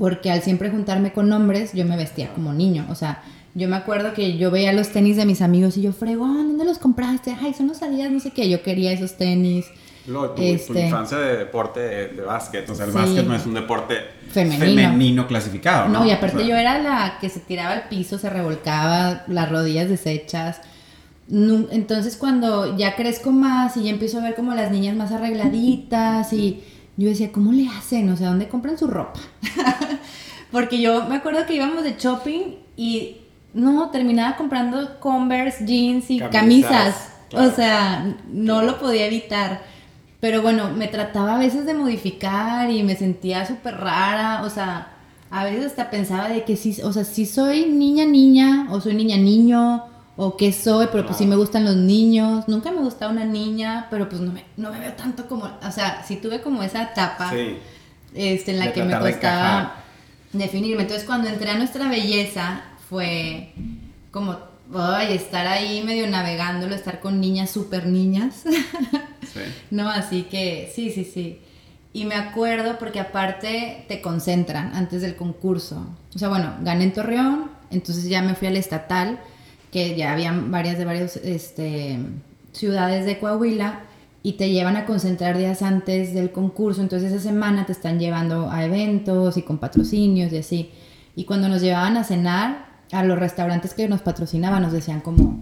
porque al siempre juntarme con hombres, yo me vestía como niño. O sea, yo me acuerdo que yo veía los tenis de mis amigos y yo, fregón, ¿dónde los compraste? Ay, son los Adidas, no sé qué. Yo quería esos tenis. Luego, tu, tu Este- infancia de deporte de, de básquet. O sea, el Sí. básquet no es un deporte Femenino. femenino, clasificado. No, No, y aparte O sea, yo era la que se tiraba al piso, se revolcaba, las rodillas deshechas. Entonces cuando ya crezco más y ya empiezo a ver como las niñas más arregladitas y yo decía, ¿cómo le hacen? O sea, ¿dónde compran su ropa? Porque yo me acuerdo que íbamos de shopping y no, terminaba comprando Converse, jeans y Camisas, camisas. claro. O sea, no lo podía evitar. Pero bueno, me trataba a veces de modificar y me sentía súper rara. O sea, a veces hasta pensaba de que sí, o sea, sí soy niña niña o soy niña niño o qué soy, pero pues sí me gustan los niños. Nunca me gustaba una niña, pero pues no me, no me veo tanto como, o sea, sí tuve como esa etapa Sí. este, en la De que me de costaba definirme. Entonces, cuando entré a nuestra belleza, fue como, ay, estar ahí medio navegándolo, estar con niñas, súper niñas. Sí. no, así que sí, sí, sí. Y me acuerdo porque aparte te concentran antes del concurso. O sea, bueno, gané en Torreón, entonces ya me fui al estatal, que ya habían varias de varias este, ciudades de Coahuila, y te llevan a concentrar días antes del concurso. Entonces esa semana te están llevando a eventos y con patrocinios y así. Y cuando nos llevaban a cenar, a los restaurantes que nos patrocinaban nos decían como,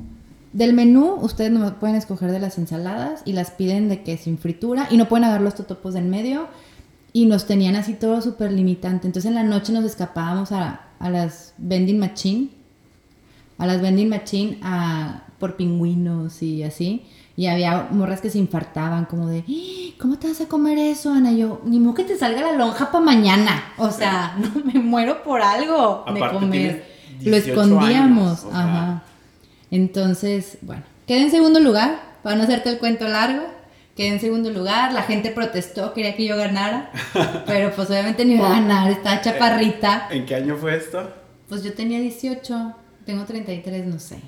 del menú ustedes no pueden escoger de las ensaladas y las piden de que sin fritura y no pueden agarrar los totopos del medio y nos tenían así todo súper limitante. Entonces en la noche nos escapábamos a, a las vending machine, a las vending machine a, por pingüinos y así. Y había morras que se infartaban como de, "¡Ah! ¿cómo te vas a comer eso, Ana? Y yo, ni modo que te salga la lonja para mañana. O sea, no me muero por algo de comer. Lo 18 escondíamos. años, o sea. Ajá. Entonces, bueno, quedé en segundo lugar, para no hacerte el cuento largo. Quedé en segundo lugar, la gente protestó, quería que yo ganara, pero pues obviamente no iba a ganar, estaba chaparrita. ¿En qué año fue esto? Pues yo tenía 18, tengo 33, no sé.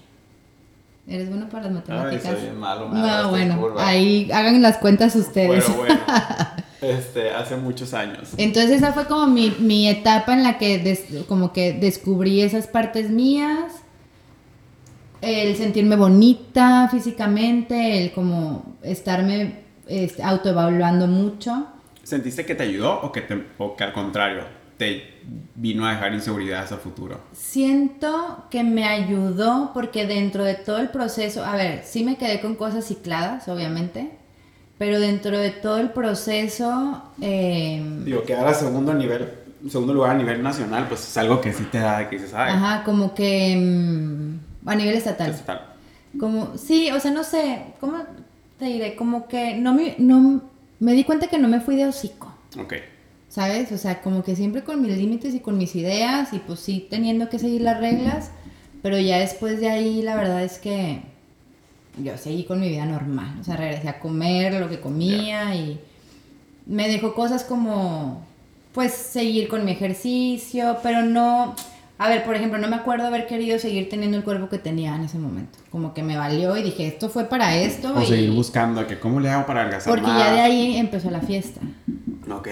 ¿Eres bueno para las matemáticas? soy bien malo, agarraste No, en bueno, curva. ahí hagan las cuentas ustedes. Bueno, bueno. Este, hace muchos años. Entonces esa fue como mi, mi etapa en la que des- como que descubrí esas partes mías, el sentirme bonita físicamente, el como estarme este, autoevaluando mucho. ¿Sentiste que te ayudó o que, te, o que al contrario te vino a dejar inseguridades a futuro? Siento que me ayudó porque dentro de todo el proceso, a ver, sí me quedé con cosas cicladas, obviamente, pero dentro de todo el proceso... eh, Digo, quedar a segundo nivel, segundo lugar a nivel nacional, pues es algo que sí te da, que dices, ay, Ajá, como que mm, a nivel estatal. tal. Como, sí, o sea, no sé, ¿cómo te diré? Como que no me, no, me di cuenta que no me fui de hocico. Ok. ¿Sabes? O sea, como que siempre con mis límites y con mis ideas y pues sí teniendo que seguir las reglas, pero ya después de ahí la verdad es que yo seguí con mi vida normal, o sea, regresé a comer lo que comía y me dejó cosas como, pues, seguir con mi ejercicio, pero no, a ver, por ejemplo, no me acuerdo haber querido seguir teniendo el cuerpo que tenía en ese momento, como que me valió y dije, esto fue para esto. O y- seguir buscando que cómo le hago para adelgazar Porque más. ya de ahí empezó la fiesta. Ok.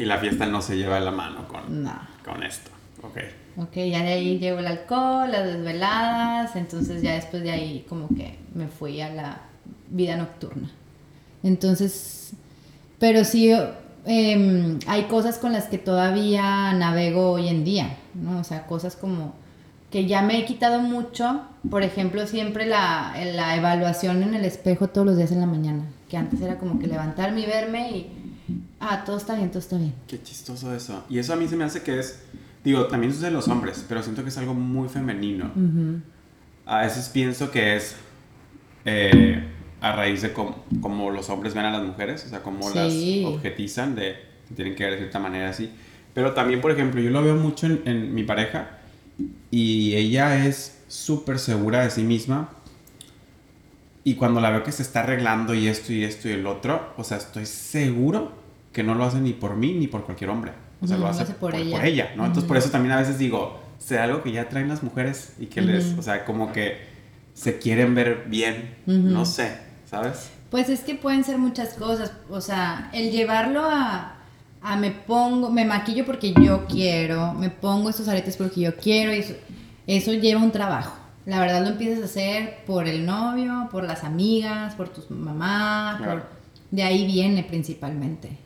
Y la fiesta no se lleva la mano con, No. con esto. Ok. Ok, ya de ahí llegó el alcohol, las desveladas, entonces ya después de ahí como que me fui a la vida nocturna. Entonces, pero sí em, hay cosas con las que todavía navego hoy en día, ¿no? O sea, cosas como que ya me he quitado mucho, por ejemplo, siempre la, la evaluación en el espejo todos los días en la mañana, que antes era como que levantarme y verme y, ah, todo está bien, todo está bien. Qué chistoso eso. Y eso a mí se me hace que es, digo, también sucede en los hombres, pero siento que es algo muy femenino. Ujú. A veces pienso que es eh, a raíz de cómo, cómo los hombres ven a las mujeres, o sea, cómo Sí. las objetizan de que tienen que ver de cierta manera así. Pero también, por ejemplo, yo lo veo mucho en, en mi pareja y ella es súper segura de sí misma. Y cuando la veo que se está arreglando y esto y esto y el otro, o sea, estoy seguro que no lo hace ni por mí ni por cualquier hombre. O sea, lo hace por, ella. por ella, ¿no? Entonces, por eso también a veces digo, sea algo que ya traen las mujeres y que les, o sea, como que se quieren ver bien, no sé, ¿sabes? Pues es que pueden ser muchas cosas. O sea, el llevarlo a, a me pongo, me maquillo porque yo quiero, me pongo estos aretes porque yo quiero, y eso, eso lleva un trabajo. La verdad lo empiezas a hacer por el novio, por las amigas, por tus mamás, Claro. por- de ahí viene principalmente.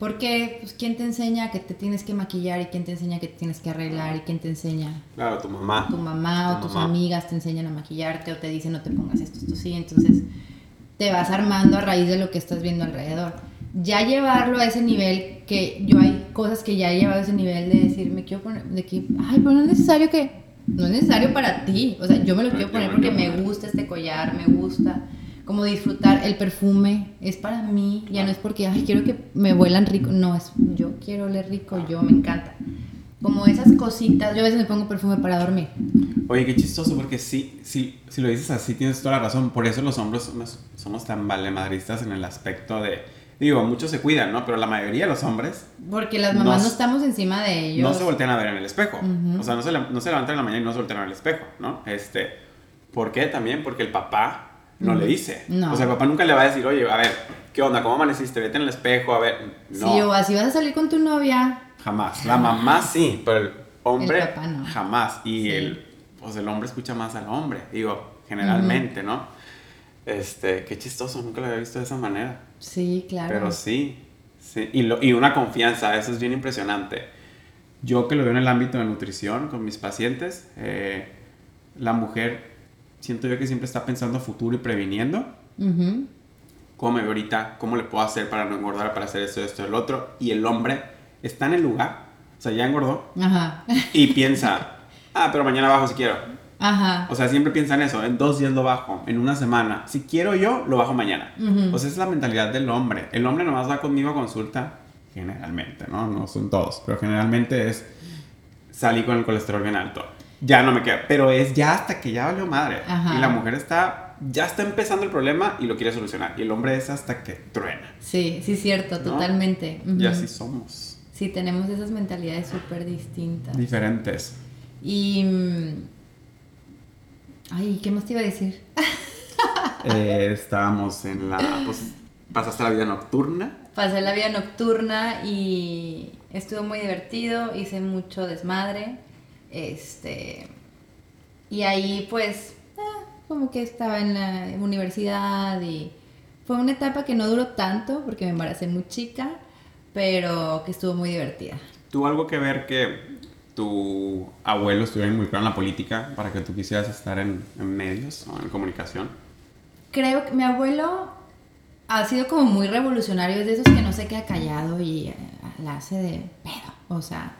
Porque, pues, ¿quién te enseña que te tienes que maquillar y quién te enseña que te tienes que arreglar y quién te enseña? Claro, tu mamá. tu mamá o Tu tus mamá. amigas te enseñan a maquillarte o te dicen no te pongas esto, esto sí, entonces te vas armando a raíz de lo que estás viendo alrededor. Ya llevarlo a ese nivel, que yo hay cosas que ya he llevado a ese nivel de decir, me quiero poner, de que, ay, pero no es necesario que, no es necesario para ti, o sea, yo me lo quiero poner porque me gusta este collar, me gusta, como disfrutar el perfume, es para mí, ya no es porque, ay, quiero que me vuelan rico, no, es yo quiero oler rico, yo me encanta. Como esas cositas, yo a veces me pongo perfume para dormir. Oye, qué chistoso, porque sí, sí, si lo dices así, tienes toda la razón. Por eso los hombres somos, somos tan valemadristas en el aspecto de. Digo, muchos se cuidan, ¿no? Pero la mayoría de los hombres Porque las No mamás no, se- estamos encima de ellos. no se voltean a ver en el espejo. Ujú. O sea, no se, no se levantan en la mañana y no se voltean en el espejo, ¿no? Este, ¿Por qué? También porque el papá no le dice. No. O sea, papá nunca le va a decir, oye, a ver, ¿qué onda? ¿Cómo amaneciste? Vete en el espejo, a ver. No, Sí, o así vas a salir con tu novia. jamás. La mamá sí, pero el hombre El papá no. jamás. Y Sí. el, pues el hombre escucha más al hombre, digo, generalmente, ¿no? Este, qué chistoso, nunca lo había visto de esa manera. Sí, claro. Pero sí, sí. Y, lo- y una confianza, eso es bien impresionante. Yo que lo veo en el ámbito de nutrición con mis pacientes, eh, la mujer, siento yo que siempre está pensando a futuro y previniendo. Ujú. ¿Cómo me veo ahorita? ¿Cómo le puedo hacer para no engordar, para hacer esto, esto, el otro? Y el hombre está en el lugar, o sea, ya engordó, Ajá. y piensa, ah, pero mañana bajo si quiero. Ajá. O sea, siempre piensa en eso, en dos días lo bajo, en una semana. Si quiero yo, lo bajo mañana. Ujú. O sea, esa es la mentalidad del hombre. El hombre nomás va conmigo a consulta, generalmente, ¿no? No son todos, pero generalmente es salí con el colesterol bien alto. Ya no me queda, pero es ya hasta que ya valió madre. Ajá. Y la mujer está, ya está empezando el problema y lo quiere solucionar. Y el hombre es hasta que truena. Sí, sí, cierto, ¿No? totalmente. Ujú. Y así somos. Sí, tenemos esas mentalidades súper distintas. Diferentes. Y. mm, Ay, ¿qué más te iba a decir? Eh, estábamos en la, pues, pasaste la vida nocturna. Pasé la vida nocturna y estuvo muy divertido, hice mucho desmadre. Este. Y ahí, pues, ah, como que estaba en la universidad y fue una etapa que no duró tanto porque me embaracé muy chica, pero que estuvo muy divertida. ¿Tuvo algo que ver que tu abuelo estuviera involucrado en la política para que tú quisieras estar en, en medios o en comunicación? Creo que mi abuelo ha sido como muy revolucionario, es de esos que no se queda callado y eh, la hace de pedo. O sea,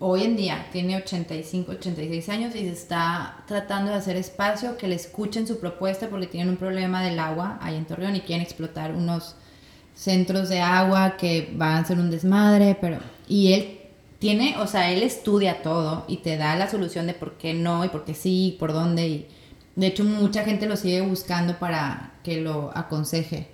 hoy en día tiene 85, 86 años y se está tratando de hacer espacio, que le escuchen su propuesta porque tienen un problema del agua ahí en Torreón y quieren explotar unos centros de agua que van a ser un desmadre, pero... Y él tiene, o sea, él estudia todo y te da la solución de por qué no y por qué sí, por dónde. Y de hecho, mucha gente lo sigue buscando para que lo aconseje.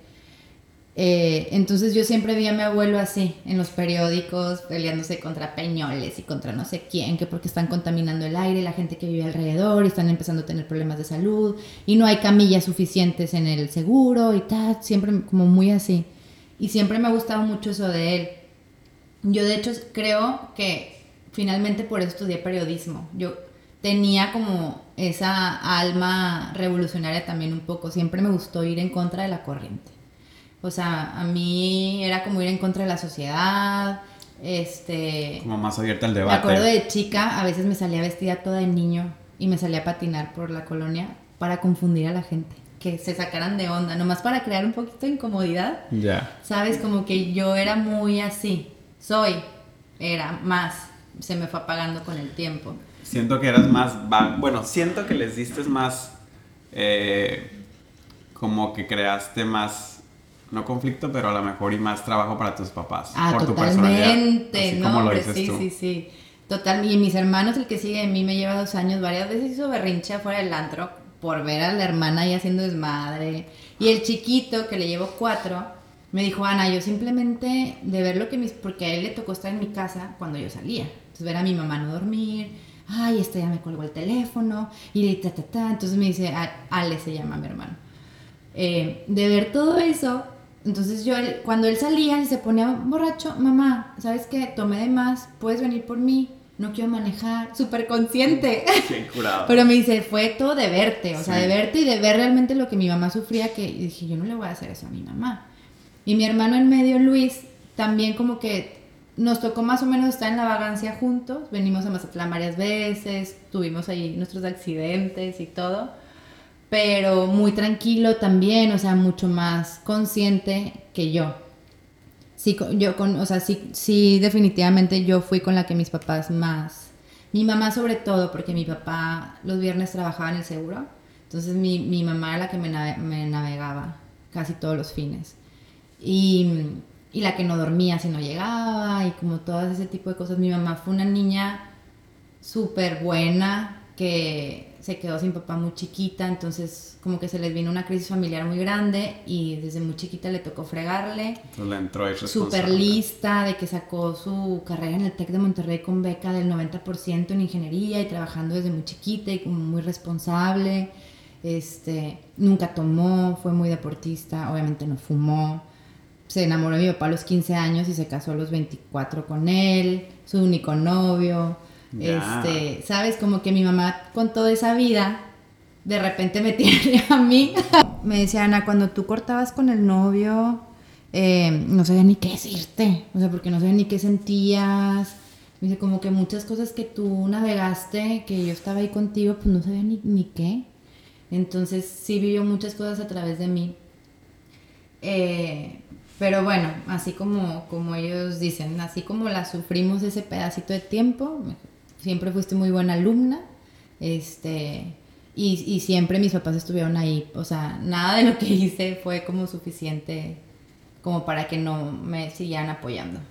Eh, entonces yo siempre vi a mi abuelo así, en los periódicos, peleándose contra peñoles y contra no sé quién, que porque están contaminando el aire, la gente que vive alrededor y están empezando a tener problemas de salud y no hay camillas suficientes en el seguro y tal, siempre como muy así. Y siempre me ha gustado mucho eso de él. Yo de hecho creo que finalmente por eso estudié periodismo. Yo tenía como esa alma revolucionaria también un poco. Siempre me gustó ir en contra de la corriente. O sea, a mí era como ir en contra de la sociedad. Este. Como más abierta al debate. Me acuerdo de chica, a veces me salía vestida toda de niño y me salía a patinar por la colonia para confundir a la gente. Que se sacaran de onda, nomás para crear un poquito de incomodidad. Ya. Sabes, como que yo era muy así. Soy, era más. Se me fue apagando con el tiempo. Siento que eras más. Bueno, siento que les diste más. Eh, como que creaste más no conflicto, pero a lo mejor y más trabajo para tus papás. Ah, por totalmente, tu ¿no? Como lo dices sí, sí, sí. Total, y mis hermanos, el que sigue de mí me lleva dos años, varias veces hizo berrinche afuera del antro por ver a la hermana ahí haciendo desmadre. Y el chiquito, que le llevo cuatro, me dijo, Ana, yo simplemente de ver lo que mis... Porque a él le tocó estar en mi casa cuando yo salía. Entonces ver a mi mamá no dormir, ay, este ya me colgó el teléfono, y ta, ta, ta. Entonces me dice, Ale se llama mi hermano. Eh, de ver todo eso, entonces yo, cuando él salía y se ponía borracho, mamá, ¿sabes qué? Tomé de más, puedes venir por mí, no quiero manejar, súper consciente. curado. Pero me dice, fue todo de verte, o sea, de verte y de ver realmente lo que mi mamá sufría, que dije, yo no le voy a hacer eso a mi mamá. Y mi hermano en medio, Luis, también como que nos tocó más o menos estar en la vagancia juntos, venimos a Mazatlán varias veces, tuvimos ahí nuestros accidentes y todo pero muy tranquilo también, o sea, mucho más consciente que yo. Sí, yo con, o sea, sí, sí, definitivamente yo fui con la que mis papás más, mi mamá sobre todo, porque mi papá los viernes trabajaba en el seguro, entonces mi, mi mamá era la que me, navegaba casi todos los fines. Y, y la que no dormía si no llegaba y como todas ese tipo de cosas. Mi mamá fue una niña súper buena que se quedó sin papá muy chiquita, entonces como que se les vino una crisis familiar muy grande y desde muy chiquita le tocó fregarle. Entonces le entró Súper lista de que sacó su carrera en el TEC de Monterrey con beca del 90% en ingeniería y trabajando desde muy chiquita y como muy responsable. Este, nunca tomó, fue muy deportista, obviamente no fumó. Se enamoró de mi papá a los 15 años y se casó a los 24 con él, su único novio este, ¿sabes? Como que mi mamá con toda esa vida, de repente me tiene a mí. me decía, Ana, cuando tú cortabas con el novio, eh, no sabía ni qué decirte, o sea, porque no sabía ni qué sentías. Me dice, como que muchas cosas que tú navegaste, que yo estaba ahí contigo, pues no sabía ni, ni qué. Entonces sí vivió muchas cosas a través de mí. Eh, pero bueno, así como, como ellos dicen, así como la sufrimos ese pedacito de tiempo, siempre fuiste muy buena alumna, este, y, y, siempre mis papás estuvieron ahí, o sea, nada de lo que hice fue como suficiente como para que no me siguieran apoyando.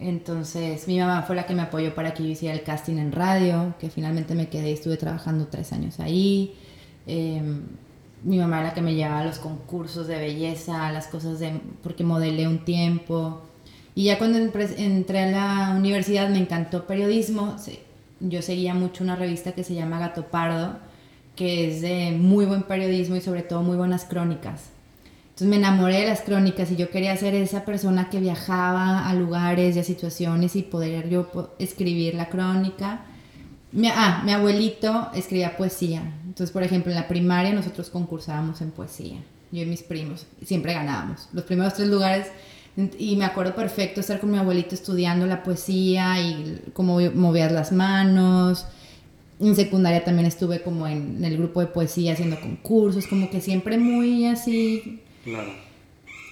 Entonces, mi mamá fue la que me apoyó para que yo hiciera el casting en radio, que finalmente me quedé y estuve trabajando tres años ahí. Em, mi mamá era la que me llevaba a los concursos de belleza, las cosas de, porque modelé un tiempo. Y ya cuando entré a la universidad me encantó periodismo. Yo seguía mucho una revista que se llama Gato Pardo, que es de muy buen periodismo y sobre todo muy buenas crónicas. Entonces me enamoré de las crónicas y yo quería ser esa persona que viajaba a lugares y a situaciones y poder yo escribir la crónica. Mi, ah, mi abuelito escribía poesía. Entonces, por ejemplo, en la primaria nosotros concursábamos en poesía. Yo y mis primos. Siempre ganábamos. Los primeros tres lugares y me acuerdo perfecto estar con mi abuelito estudiando la poesía y cómo movías las manos. En secundaria también estuve como en, el grupo de poesía haciendo concursos, como que siempre muy así. Claro.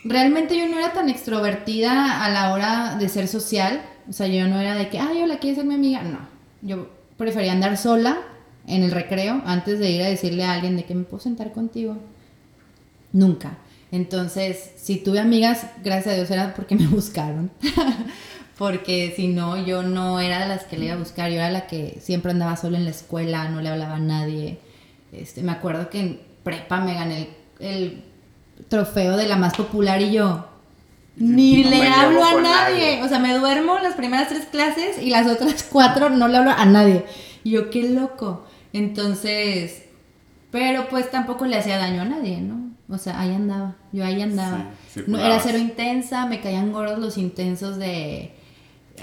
Realmente yo no era tan extrovertida a la hora de ser social. O sea, yo no era de que, ay, hola, ¿quieres ser mi amiga? No. Yo prefería andar sola en el recreo antes de ir a decirle a alguien de que me puedo sentar contigo. Nunca. Entonces, si tuve amigas, gracias a Dios era porque me buscaron. porque si no, yo no era de las que le iba a buscar, yo era la que siempre andaba solo en la escuela, no le hablaba a nadie. Este, me acuerdo que en prepa me gané el, el trofeo de la más popular y yo, ni No le hablo a nadie. nadie. O sea, me duermo las primeras tres clases y las otras cuatro no le hablo a nadie. Y yo, qué loco. Entonces, pero pues tampoco le hacía daño a nadie, ¿no? O sea, ahí andaba. Yo ahí andaba. Sí, era cero intensa, me caían gordos los intensos de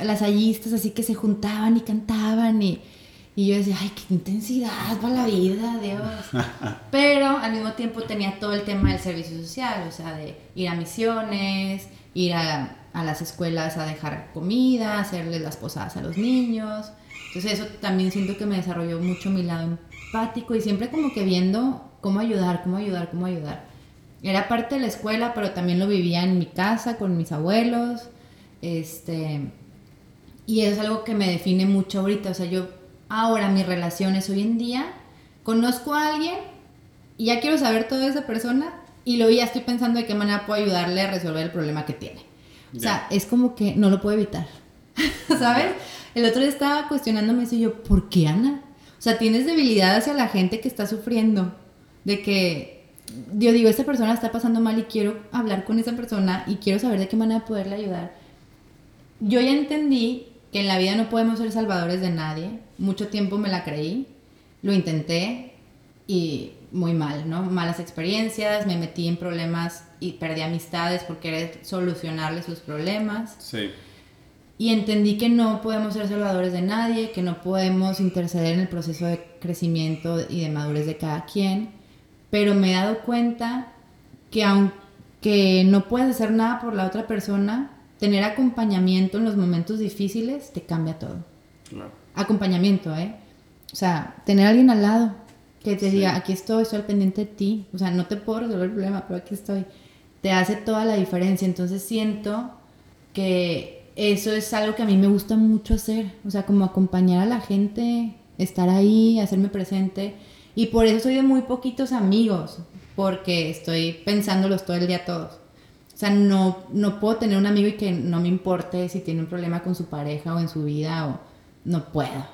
las hallistas, así que se juntaban y cantaban y, y yo decía, ay, qué intensidad para la vida, Dios. Pero al mismo tiempo tenía todo el tema del servicio social, o sea, de ir a misiones, ir a, a las escuelas a dejar comida, hacerles las posadas a los niños. Entonces eso también siento que me desarrolló mucho mi lado empático y siempre como que viendo cómo ayudar, cómo ayudar, cómo ayudar. Era parte de la escuela, pero también lo vivía en mi casa con mis abuelos. Este, y es algo que me define mucho ahorita. O sea, yo ahora mis relaciones hoy en día, conozco a alguien y ya quiero saber todo de esa persona y luego ya estoy pensando de qué manera puedo ayudarle a resolver el problema que tiene. O sea, es como que no lo puedo evitar. ¿Sabes? El otro día estaba cuestionándome eso y yo, ¿por qué Ana? O sea, tienes debilidad hacia la gente que está sufriendo. De que, yo digo, esta persona está pasando mal y quiero hablar con esa persona y quiero saber de qué manera poderle ayudar. Yo ya entendí que en la vida no podemos ser salvadores de nadie. Mucho tiempo me la creí, lo intenté y muy mal, ¿no? Malas experiencias, me metí en problemas y perdí amistades por querer solucionarles sus problemas. Sí. Y entendí que no podemos ser salvadores de nadie, que no podemos interceder en el proceso de crecimiento y de madurez de cada quien. Pero me he dado cuenta que aunque no puedes hacer nada por la otra persona, tener acompañamiento en los momentos difíciles te cambia todo. Acompañamiento, ¿eh? O sea, tener a alguien al lado que te Sí. diga, aquí estoy, estoy al pendiente de ti. O sea, no te puedo resolver el problema, pero aquí estoy. Te hace toda la diferencia. Entonces siento que eso es algo que a mí me gusta mucho hacer. O sea, como acompañar a la gente, estar ahí, hacerme presente. Y por eso soy de muy poquitos amigos, porque estoy pensándolos todo el día todos. O sea, no, no puedo tener un amigo y que no me importe si tiene un problema con su pareja o en su vida o no puedo.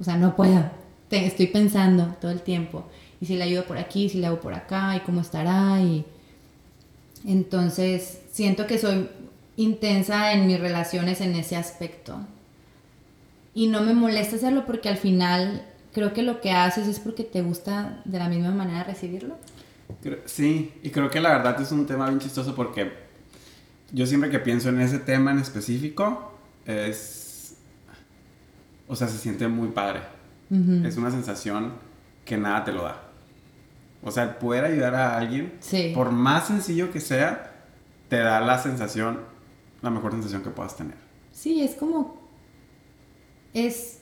O sea, no puedo. Te- estoy pensando todo el tiempo. Y si le ayudo por aquí, si le hago por acá, y cómo estará. Y entonces siento que soy intensa en mis relaciones en ese aspecto. Y no me molesta hacerlo porque al final creo que lo que haces es porque te gusta de la misma manera recibirlo. Sí, y creo que la verdad es un tema bien chistoso porque yo siempre que pienso en ese tema en específico es... O sea, se siente muy padre. Es una sensación que nada te lo da. O sea, el poder ayudar a alguien, Sí. por más sencillo que sea, te da la sensación, la mejor sensación que puedas tener. Sí, es como. Es.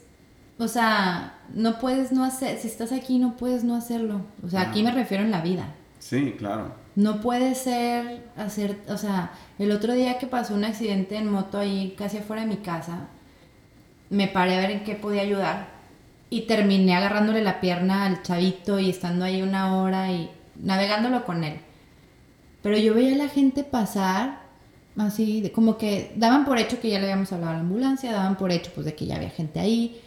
O sea, no puedes no hacer. Si estás aquí, no puedes no hacerlo. O sea, aquí me refiero en la vida. Sí, claro. No puede ser hacer. O sea, el otro día que pasó un accidente en moto ahí casi afuera de mi casa, me paré a ver en qué podía ayudar. Y terminé agarrándole la pierna al chavito y estando ahí una hora y navegándolo con él. Pero yo veía a la gente pasar así, de- como que daban por hecho que ya le habíamos hablado a la ambulancia, daban por hecho pues de que ya había gente ahí.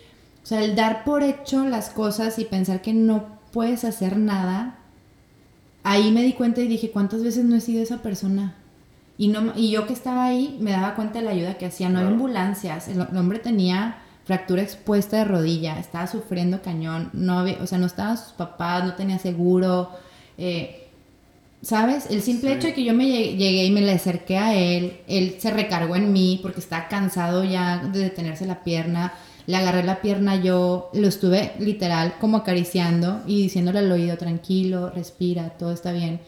O sea, el dar por hecho las cosas y pensar que no puedes hacer nada, ahí me di cuenta y dije, ¿cuántas veces no he sido esa persona? Y, no, y yo que estaba ahí me daba cuenta de la ayuda que hacía. No había ambulancias, el, el hombre tenía fractura expuesta de rodilla, estaba sufriendo cañón, no había, o sea, no estaban sus papás, no tenía seguro. eh, ¿Sabes? El simple Sí. hecho de que yo me llegué, llegué y me le acerqué a él, él se recargó en mí porque estaba cansado ya de detenerse la pierna, le agarré la pierna yo, lo estuve literal como acariciando y diciéndole al oído, tranquilo, respira, todo está bien.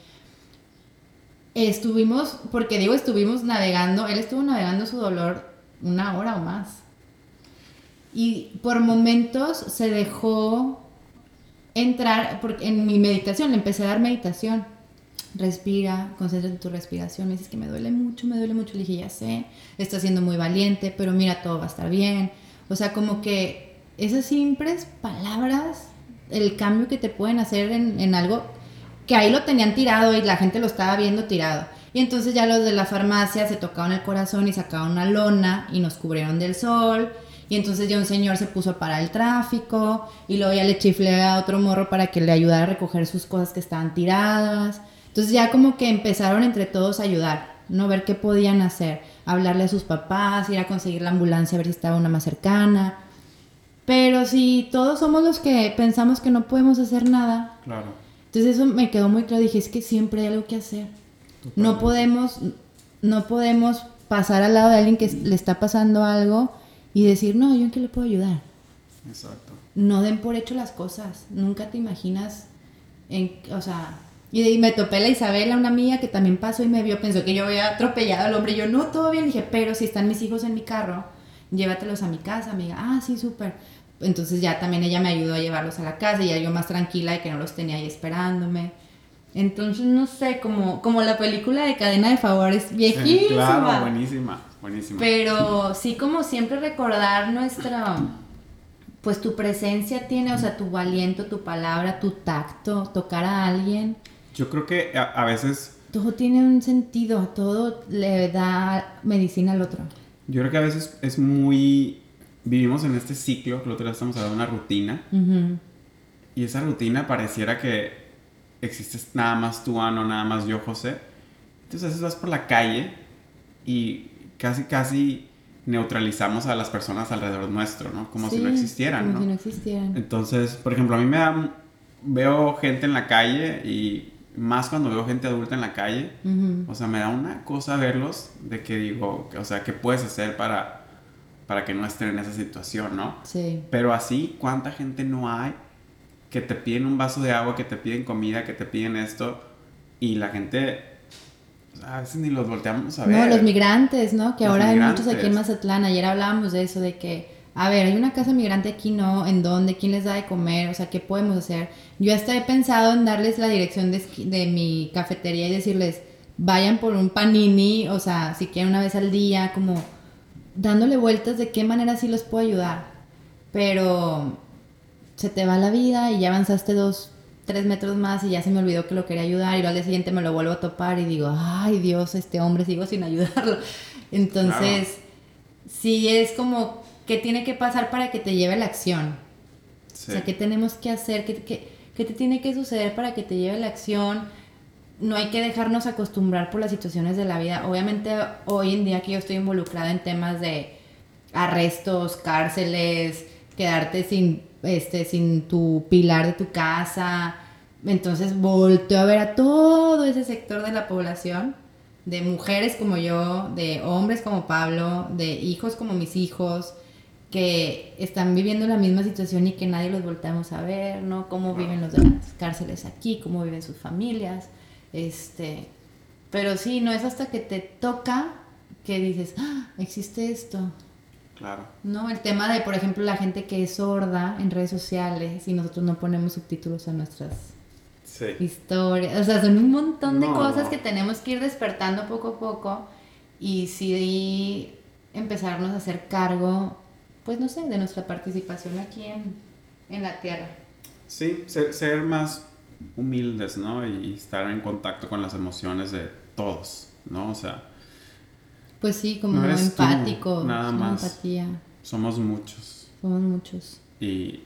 Estuvimos, porque digo estuvimos navegando, él estuvo navegando su dolor una hora o más. Y por momentos se dejó entrar, porque en mi meditación, le empecé a dar meditación. Respira, concéntrate en tu respiración. Me dices que me duele mucho, me duele mucho. Le dije, ya sé, estás siendo muy valiente, pero mira, todo va a estar bien. O sea, como que esas simples palabras, el cambio que te pueden hacer en, en algo que ahí lo tenían tirado y la gente lo estaba viendo tirado. Y entonces ya los de la farmacia se tocaron el corazón y sacaron una lona y nos cubrieron del sol. Y entonces ya un señor se puso a parar el tráfico y luego ya le chiflé a otro morro para que le ayudara a recoger sus cosas que estaban tiradas. Entonces ya como que empezaron entre todos a ayudar, ¿no? Ver qué podían hacer, hablarle a sus papás, ir a conseguir la ambulancia, a ver si estaba una más cercana. Pero si todos somos los que pensamos que no podemos hacer nada, Claro. entonces eso me quedó muy claro. Dije, es que siempre hay algo que hacer. No podemos, no podemos pasar al lado de alguien que le está pasando algo y decir, no, yo en qué le puedo ayudar. Exacto. No den por hecho las cosas. Nunca te imaginas, en, o sea, y, me topé la Isabela, una amiga que también pasó y me vio, pensó que yo había atropellado al hombre. Y yo, no, todo bien. Dije, pero si están mis hijos en mi carro, llévatelos a mi casa, amiga. Ah, sí, súper. Entonces ya también ella me ayudó a llevarlos a la casa y ya yo más tranquila de que no los tenía ahí esperándome. Entonces, no sé, como, como la película de Cadena de Favores, viejísima. Claro, buenísima, buenísima. Pero sí, como siempre recordar nuestra, pues tu presencia tiene, o sea, tu aliento, tu palabra, tu tacto, tocar a alguien, Yo creo que a, a veces, todo tiene un sentido, todo le da medicina al otro. yo creo que a veces es muy, vivimos en este ciclo, que el otro día estamos hablando de una rutina, y esa rutina pareciera que existes nada más tú, Ano, nada más yo, José. Entonces a veces vas por la calle y casi, casi neutralizamos a las personas alrededor nuestro, ¿no? Como si no existieran, como ¿no? si no existieran. Entonces, por ejemplo, a mí me da... Veo gente en la calle y más cuando veo gente adulta en la calle, Ujú. o sea, me da una cosa verlos de que digo, o sea, ¿qué puedes hacer para, para que no estén en esa situación, no? Sí. Pero así, ¿cuánta gente no hay que te piden un vaso de agua, que te piden comida, que te piden esto? Y la gente, o sea, a veces ni los volteamos a ver. No, los migrantes, ¿no? Que Los ahora hay muchos aquí en migrantes. Mazatlán. Ayer hablábamos de eso, de que, a ver, hay una casa migrante aquí, ¿no? ¿En dónde? ¿Quién les da de comer? O sea, ¿qué podemos hacer? Yo hasta he pensado en darles la dirección de, de mi cafetería y decirles, vayan por un panini, o sea, si quieren una vez al día, como dándole vueltas de qué manera sí los puedo ayudar. Pero se te va la vida y ya avanzaste dos, tres metros más y ya se me olvidó que lo quería ayudar y luego al día siguiente me lo vuelvo a topar y digo, ay Dios, este hombre sigo sin ayudarlo. Entonces, sí es como, ¿qué tiene que pasar para que te lleve la acción? Sí. O sea, ¿qué tenemos que hacer? ¿Qué, qué, qué te tiene que suceder para que te lleve la acción? No hay que dejarnos acostumbrar por las situaciones de la vida. Obviamente, hoy en día que yo estoy involucrada en temas de arrestos, cárceles, quedarte sin, este, sin tu pilar de tu casa. Entonces volteo a ver a todo ese sector de la población, de mujeres como yo, de hombres como Pablo, de hijos como mis hijos, que están viviendo la misma situación y que nadie los volteamos a ver, ¿no? Cómo viven los de las cárceles aquí, cómo viven sus familias, este... Pero sí, no es hasta que te toca que dices, ¡Ah! existe esto, Claro. ¿no? El tema de, por ejemplo, la gente que es sorda en redes sociales y nosotros no ponemos subtítulos a nuestras Sí. historias. O sea, son un montón de No, cosas no. que tenemos que ir despertando poco a poco y sí empezarnos a hacer cargo, pues no sé, de nuestra participación aquí en, en la tierra. Sí, ser, ser más humildes, ¿no? Y estar en contacto con las emociones de todos, ¿no? O sea, Pues sí, como No eres tú, nada más. empatía. somos muchos. Somos muchos. Y,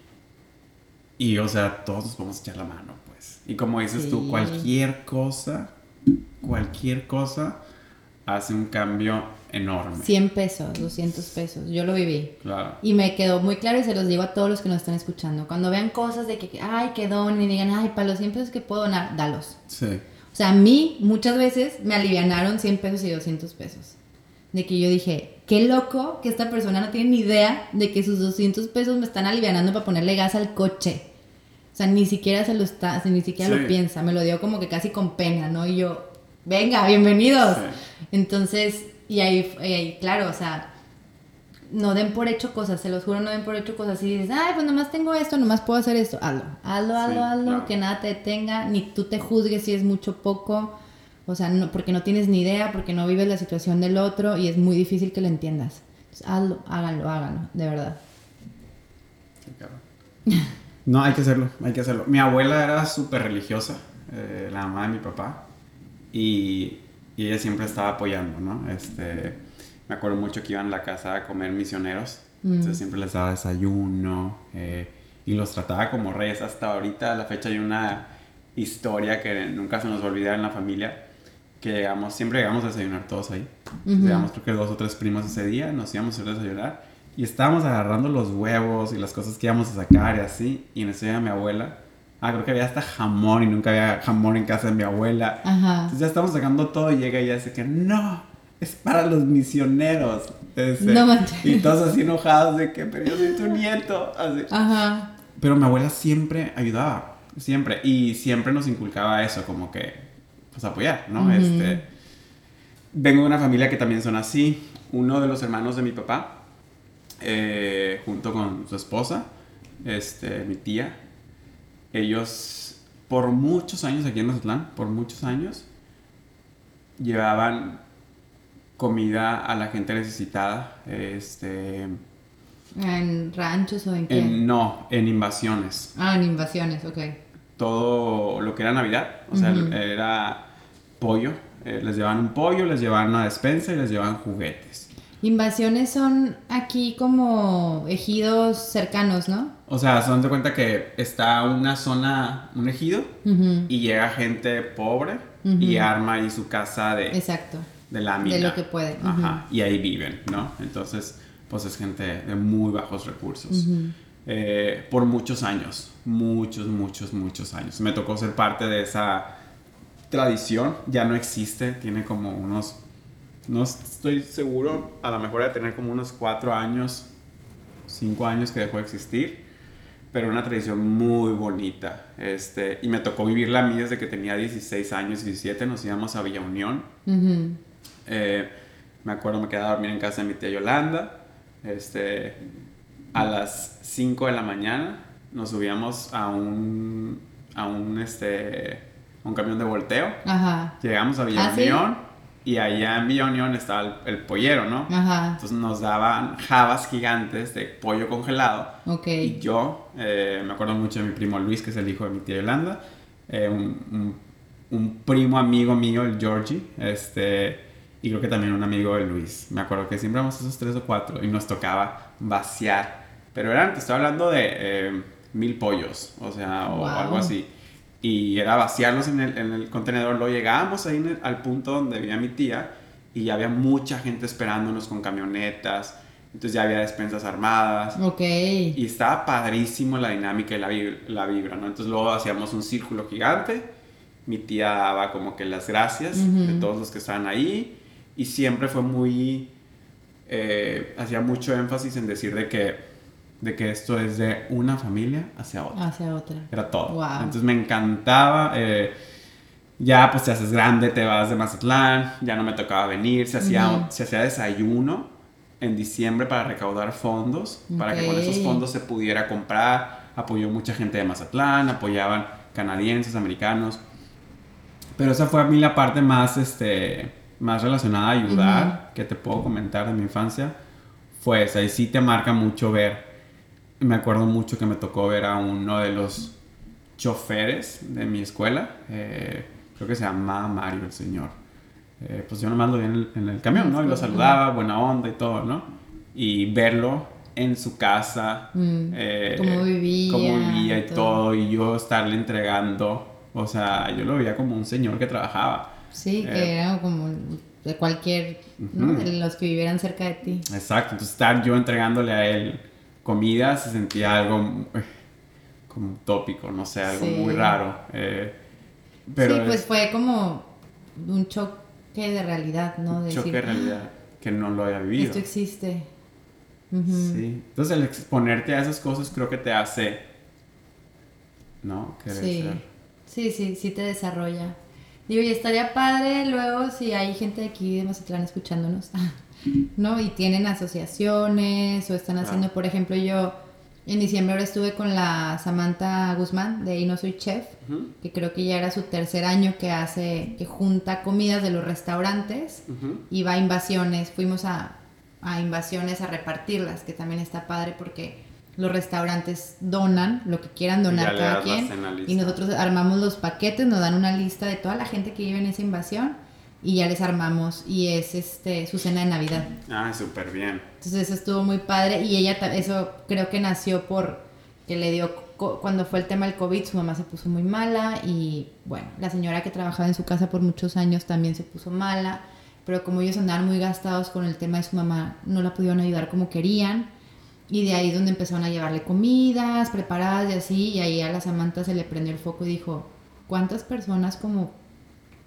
y, o sea, todos nos podemos echar la mano, pues. Y como dices tú, cualquier cosa, cualquier cosa hace un cambio enorme. 100 pesos, 200 pesos. Yo lo viví. Claro. Y me quedó muy claro y se los digo a todos los que nos están escuchando. Cuando vean cosas de que, ay, que donen y digan, ay, para los 100 pesos que puedo donar, dalos. Sí. O sea, a mí muchas veces me alivianaron 100 pesos y 200 pesos. De que yo dije, qué loco que esta persona no tiene ni idea de que sus 200 pesos me están alivianando para ponerle gas al coche. O sea, ni siquiera se lo está, ni siquiera Sí. lo piensa. Me lo dio como que casi con pena, ¿no? Y yo, venga, bienvenidos. Sí. Entonces, y ahí, y ahí, claro, o sea, no den por hecho cosas, se los juro, no den por hecho cosas. Y dices, ay, pues nomás tengo esto, nomás puedo hacer esto, hazlo, hazlo, hazlo, Sí, hazlo, claro. que nada te detenga, ni tú te juzgues si es mucho o poco. O sea, no, porque no tienes ni idea, porque no vives la situación del otro y es muy difícil que lo entiendas. Entonces, hazlo, háganlo, háganlo, de verdad. No, hay que hacerlo, hay que hacerlo. Mi abuela era súper religiosa, eh, la mamá de mi papá, y, y, ella siempre estaba apoyando, ¿no? Este, me acuerdo mucho que iban a la casa a comer misioneros, mm. entonces siempre les daba desayuno eh, y los trataba como reyes. Hasta ahorita, a la fecha, hay una historia que nunca se nos va a olvidar en la familia, que llegamos, siempre llegamos a desayunar todos ahí. Llegamos creo que dos o tres primos ese día, nos íbamos a desayunar y estábamos agarrando los huevos y las cosas que íbamos a sacar y así, y en eso llega mi abuela Ah, creo que había hasta jamón y nunca había jamón en casa de mi abuela. Ajá. Entonces ya estamos sacando todo y llega y ya dice que no, es para los misioneros. no Y todos así enojados de que, pero yo soy tu nieto. Así. Ajá. Pero mi abuela siempre ayudaba, siempre. Y siempre nos inculcaba eso, como que, pues apoyar, ¿no? Este. Vengo de una familia que también son así. Uno de los hermanos de mi papá, eh, junto con su esposa, este, mi tía, ellos por muchos años aquí en Mazatlán, por muchos años, llevaban comida a la gente necesitada. Este, ¿En ranchos o en qué? no, en invasiones. Ah, en invasiones, ok. Todo lo que era Navidad, o sea, era pollo. Eh, les llevaban un pollo, les llevaban una despensa y les llevaban juguetes. Invasiones son aquí como ejidos cercanos, ¿no? O sea, se dan de cuenta que está una zona, un ejido, y llega gente pobre y arma ahí su casa de... Exacto. De lámina. De lo que puede. Ajá. Y ahí viven, ¿no? Entonces, pues es gente de muy bajos recursos. Eh, por muchos años. Muchos, muchos, muchos años. Me tocó ser parte de esa tradición. Ya no existe. Tiene como unos no estoy seguro, a lo mejor de tener como unos cuatro años, cinco años que dejó de existir, pero una tradición muy bonita. Este, y me tocó vivirla a mí desde que tenía 16 años, 17, nos íbamos a Villa Unión. Eh, me acuerdo, me quedaba a dormir en casa de mi tía Yolanda. Este, a las 5 de la mañana nos subíamos a un, a un, este, un camión de volteo. Llegamos a Villa ¿Ah, Unión. Y allá en Villa Unión estaba el, pollero, ¿no? Ajá. Entonces nos daban jabas gigantes de pollo congelado. Ok. Y yo, eh, me acuerdo mucho de mi primo Luis, que es el hijo de mi tía Yolanda, eh, un, un, primo amigo mío, el Georgie, este, y creo que también un amigo de Luis. Me acuerdo que siempre éramos esos tres o cuatro y nos tocaba vaciar. Pero eran, te estoy hablando de eh, mil pollos, o sea, o algo así y era vaciarlos en el, en el contenedor. Lo llegábamos ahí al punto donde vivía mi tía y ya había mucha gente esperándonos con camionetas. Entonces ya había despensas armadas. Ok. Y estaba padrísimo la dinámica y la, la vibra, ¿no? Entonces luego hacíamos un círculo gigante. Mi tía daba como que las gracias de todos los que estaban ahí. Y siempre fue muy... Eh, hacía mucho énfasis en decir de que de que esto es de una familia hacia otra. Hacia otra. Era todo. Entonces me encantaba. Eh, ya pues te haces grande, te vas de Mazatlán, ya no me tocaba venir, se hacía, se hacía desayuno en diciembre para recaudar fondos, para que con esos fondos se pudiera comprar. Apoyó mucha gente de Mazatlán, apoyaban canadienses, americanos. Pero esa fue a mí la parte más, este, más relacionada a ayudar, que te puedo comentar de mi infancia. Fue esa, y sí te marca mucho ver me acuerdo mucho que me tocó ver a uno de los choferes de mi escuela, eh, creo que se llamaba Mario el señor. Eh, pues yo nomás lo vi en el, en el camión, ¿no? Y lo saludaba, buena onda y todo, ¿no? Y verlo en su casa, mm, eh, cómo vivía, cómo vivía y todo. y yo estarle entregando, o sea, yo lo veía como un señor que trabajaba. Sí, que era como de cualquier, ¿no? De los que vivieran cerca de ti. Exacto, entonces estar yo entregándole a él comida se sentía algo eh, como tópico, no sé, algo muy raro. Eh, pero sí, pues fue como un choque de realidad, ¿no? Un choque de realidad, que no lo había vivido. Esto existe. Sí, entonces el exponerte a esas cosas creo que te hace, ¿no? sí. sí, sí, sí te desarrolla. Digo, y estaría padre luego si hay gente de aquí de Mazatlán escuchándonos. ¿no? Y tienen asociaciones o están haciendo, por ejemplo, yo en diciembre ahora estuve con la Samantha Guzmán de Y No Soy Chef, que creo que ya era su tercer año que hace, que junta comidas de los restaurantes y va a invasiones, fuimos a, a invasiones a repartirlas, que también está padre porque los restaurantes donan lo que quieran donar cada quien. Y nosotros armamos los paquetes, nos dan una lista de toda la gente que vive en esa invasión y ya les armamos y es este su cena de Navidad. Ah, súper bien. Entonces eso estuvo muy padre y ella eso creo que nació por que le dio cuando fue el tema del COVID su mamá se puso muy mala y bueno, la señora que trabajaba en su casa por muchos años también se puso mala, pero como ellos andaban muy gastados con el tema de su mamá, no la pudieron ayudar como querían. Y de ahí es donde empezaron a llevarle comidas preparadas y así, y ahí a la Samantha se le prendió el foco y dijo, ¿cuántas personas como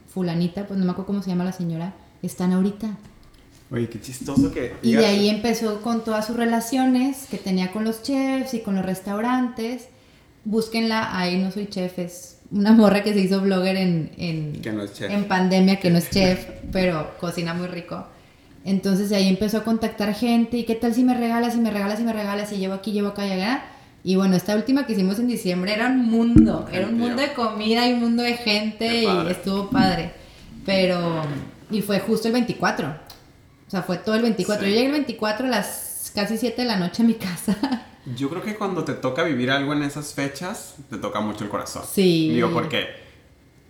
fulanita, pues no me acuerdo cómo se llama la señora, están ahorita? Oye, qué chistoso que... Y de ahí empezó con todas sus relaciones que tenía con los chefs y con los restaurantes. Búsquenla, ahí no soy chef, es una morra que se hizo blogger en, en, Que no es chef. en pandemia, que no es chef, pero cocina muy rico. Entonces ahí empezó a contactar gente y qué tal si me regalas, y me regalas, y me regalas, y llevo aquí, llevo acá y allá. Y bueno, esta última que hicimos en diciembre era un mundo, era un mundo de comida y un mundo de gente y estuvo padre. Pero, y fue justo el 24. O sea, fue todo el 24. Sí. Yo llegué el 24 a las casi 7 de la noche a mi casa. Yo creo que cuando te toca vivir algo en esas fechas, te toca mucho el corazón. Sí. Digo, porque,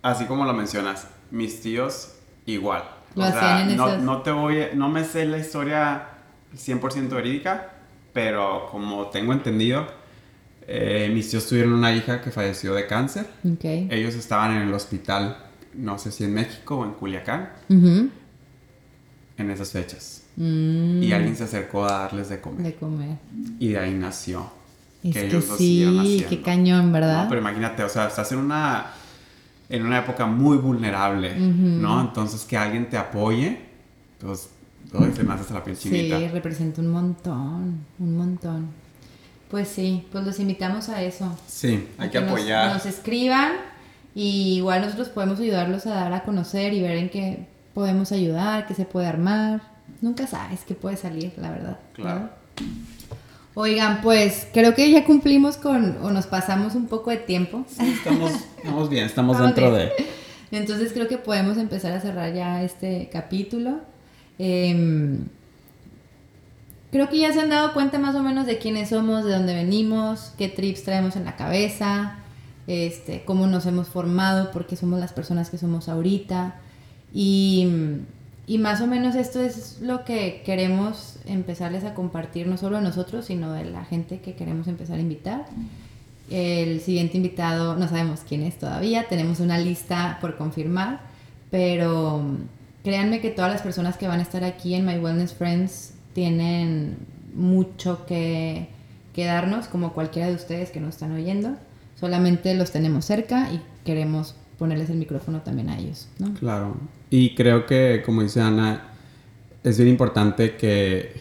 así como lo mencionas, mis tíos igual. Lo o sea, hacían en no, esas- no te voy, a- no me sé la historia 100% verídica, pero como tengo entendido, eh, mis tíos tuvieron una hija que falleció de cáncer. Ok. Ellos estaban en el hospital, no sé si en México o en Culiacán, Ujú. en esas fechas. Mm, Y alguien se acercó a darles de comer. de comer. Y de ahí nació. Es que, ellos lo siguieron sí, qué cañón, ¿verdad? No, pero imagínate, o sea, estás en una, en una época muy vulnerable, Ujú. ¿no? Entonces que alguien te apoye, pues, ay, se me hace hasta la piel chinita. Sí, representa un montón, un montón. Pues sí, pues los invitamos a eso. Sí, hay a que nos- apoyar. Nos, escriban y igual nosotros podemos ayudarlos a dar a conocer y ver en qué podemos ayudar, qué se puede armar. Nunca sabes qué puede salir, la verdad. Claro. ¿verdad? Oigan, pues creo que ya cumplimos con, o nos pasamos un poco de tiempo. Sí, estamos, estamos bien, estamos dentro de... Entonces creo que podemos empezar a cerrar ya este capítulo. Em, creo que ya se han dado cuenta más o menos de quiénes somos, de dónde venimos, qué trips traemos en la cabeza, este, cómo nos hemos formado, por qué somos las personas que somos ahorita. Y, y más o menos esto es lo que queremos empezarles a compartir, no solo nosotros, sino de la gente que queremos empezar a invitar. El siguiente invitado no sabemos quién es todavía, tenemos una lista por confirmar, pero créanme que todas las personas que van a estar aquí en My Wellness Friends tienen mucho que, que darnos, como cualquiera de ustedes que nos están oyendo. Solamente los tenemos cerca y queremos ponerles el micrófono también a ellos, ¿no? Claro. Y creo que, como dice Ana, es bien importante que,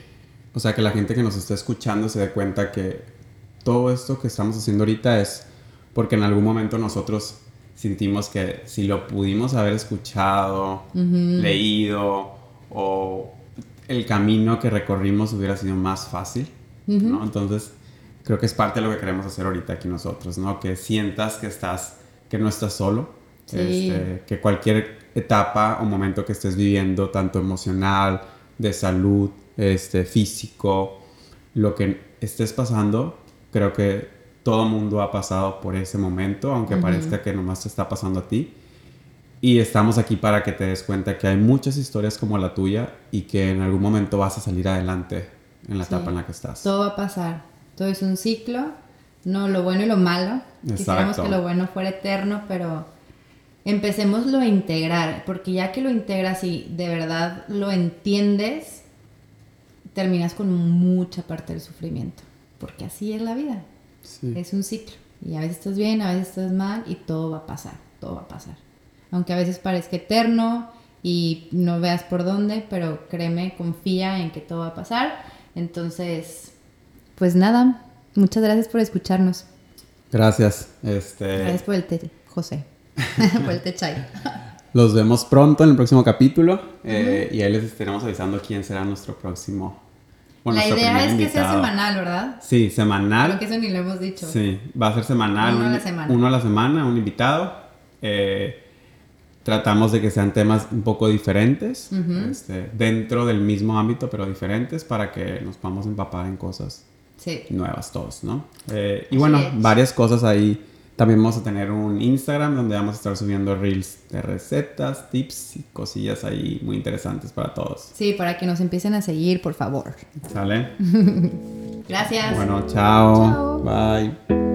o sea, que la gente que nos está escuchando se dé cuenta que todo esto que estamos haciendo ahorita es porque en algún momento nosotros sentimos que si lo pudimos haber escuchado, leído o el camino que recorrimos hubiera sido más fácil, ¿no? Entonces, creo que es parte de lo que queremos hacer ahorita aquí nosotros, ¿no? Que sientas que estás, que no estás solo, Sí. este, que cualquier etapa o momento que estés viviendo, tanto emocional, de salud, este, físico, lo que estés pasando, creo que todo mundo ha pasado por ese momento, aunque parezca que nomás te está pasando a ti. Y estamos aquí para que te des cuenta que hay muchas historias como la tuya y que en algún momento vas a salir adelante en la Sí. etapa en la que estás. Todo va a pasar, todo es un ciclo, no lo bueno y lo malo. Quisiéramos Exacto. que lo bueno fuera eterno, pero empecémoslo a integrar, porque ya que lo integras y de verdad lo entiendes, terminas con mucha parte del sufrimiento, porque así es la vida, Sí. es un ciclo. Y a veces estás bien, a veces estás mal y todo va a pasar, todo va a pasar. Aunque a veces parezca eterno y no veas por dónde, pero créeme, confía en que todo va a pasar. Entonces, pues nada, muchas gracias por escucharnos. Gracias. Este, Gracias por el té, José. Té chai. Los vemos pronto en el próximo capítulo eh, y ahí les estaremos avisando quién será nuestro próximo. bueno, la idea es que sea semanal, ¿verdad? Sí, semanal. Creo que eso ni lo hemos dicho. Sí, va a ser semanal. Uno a la semana. Uno a la semana, un invitado. Eh, tratamos de que sean temas un poco diferentes, este, dentro del mismo ámbito, pero diferentes, para que nos podamos empapar en cosas Sí. nuevas todos, ¿no? Eh, y bueno, varias cosas ahí. También vamos a tener un Instagram donde vamos a estar subiendo reels de recetas, tips y cosillas ahí muy interesantes para todos. Sí, para que nos empiecen a seguir, por favor. ¿Sale? Gracias. Bueno, chao. Chao. Bye.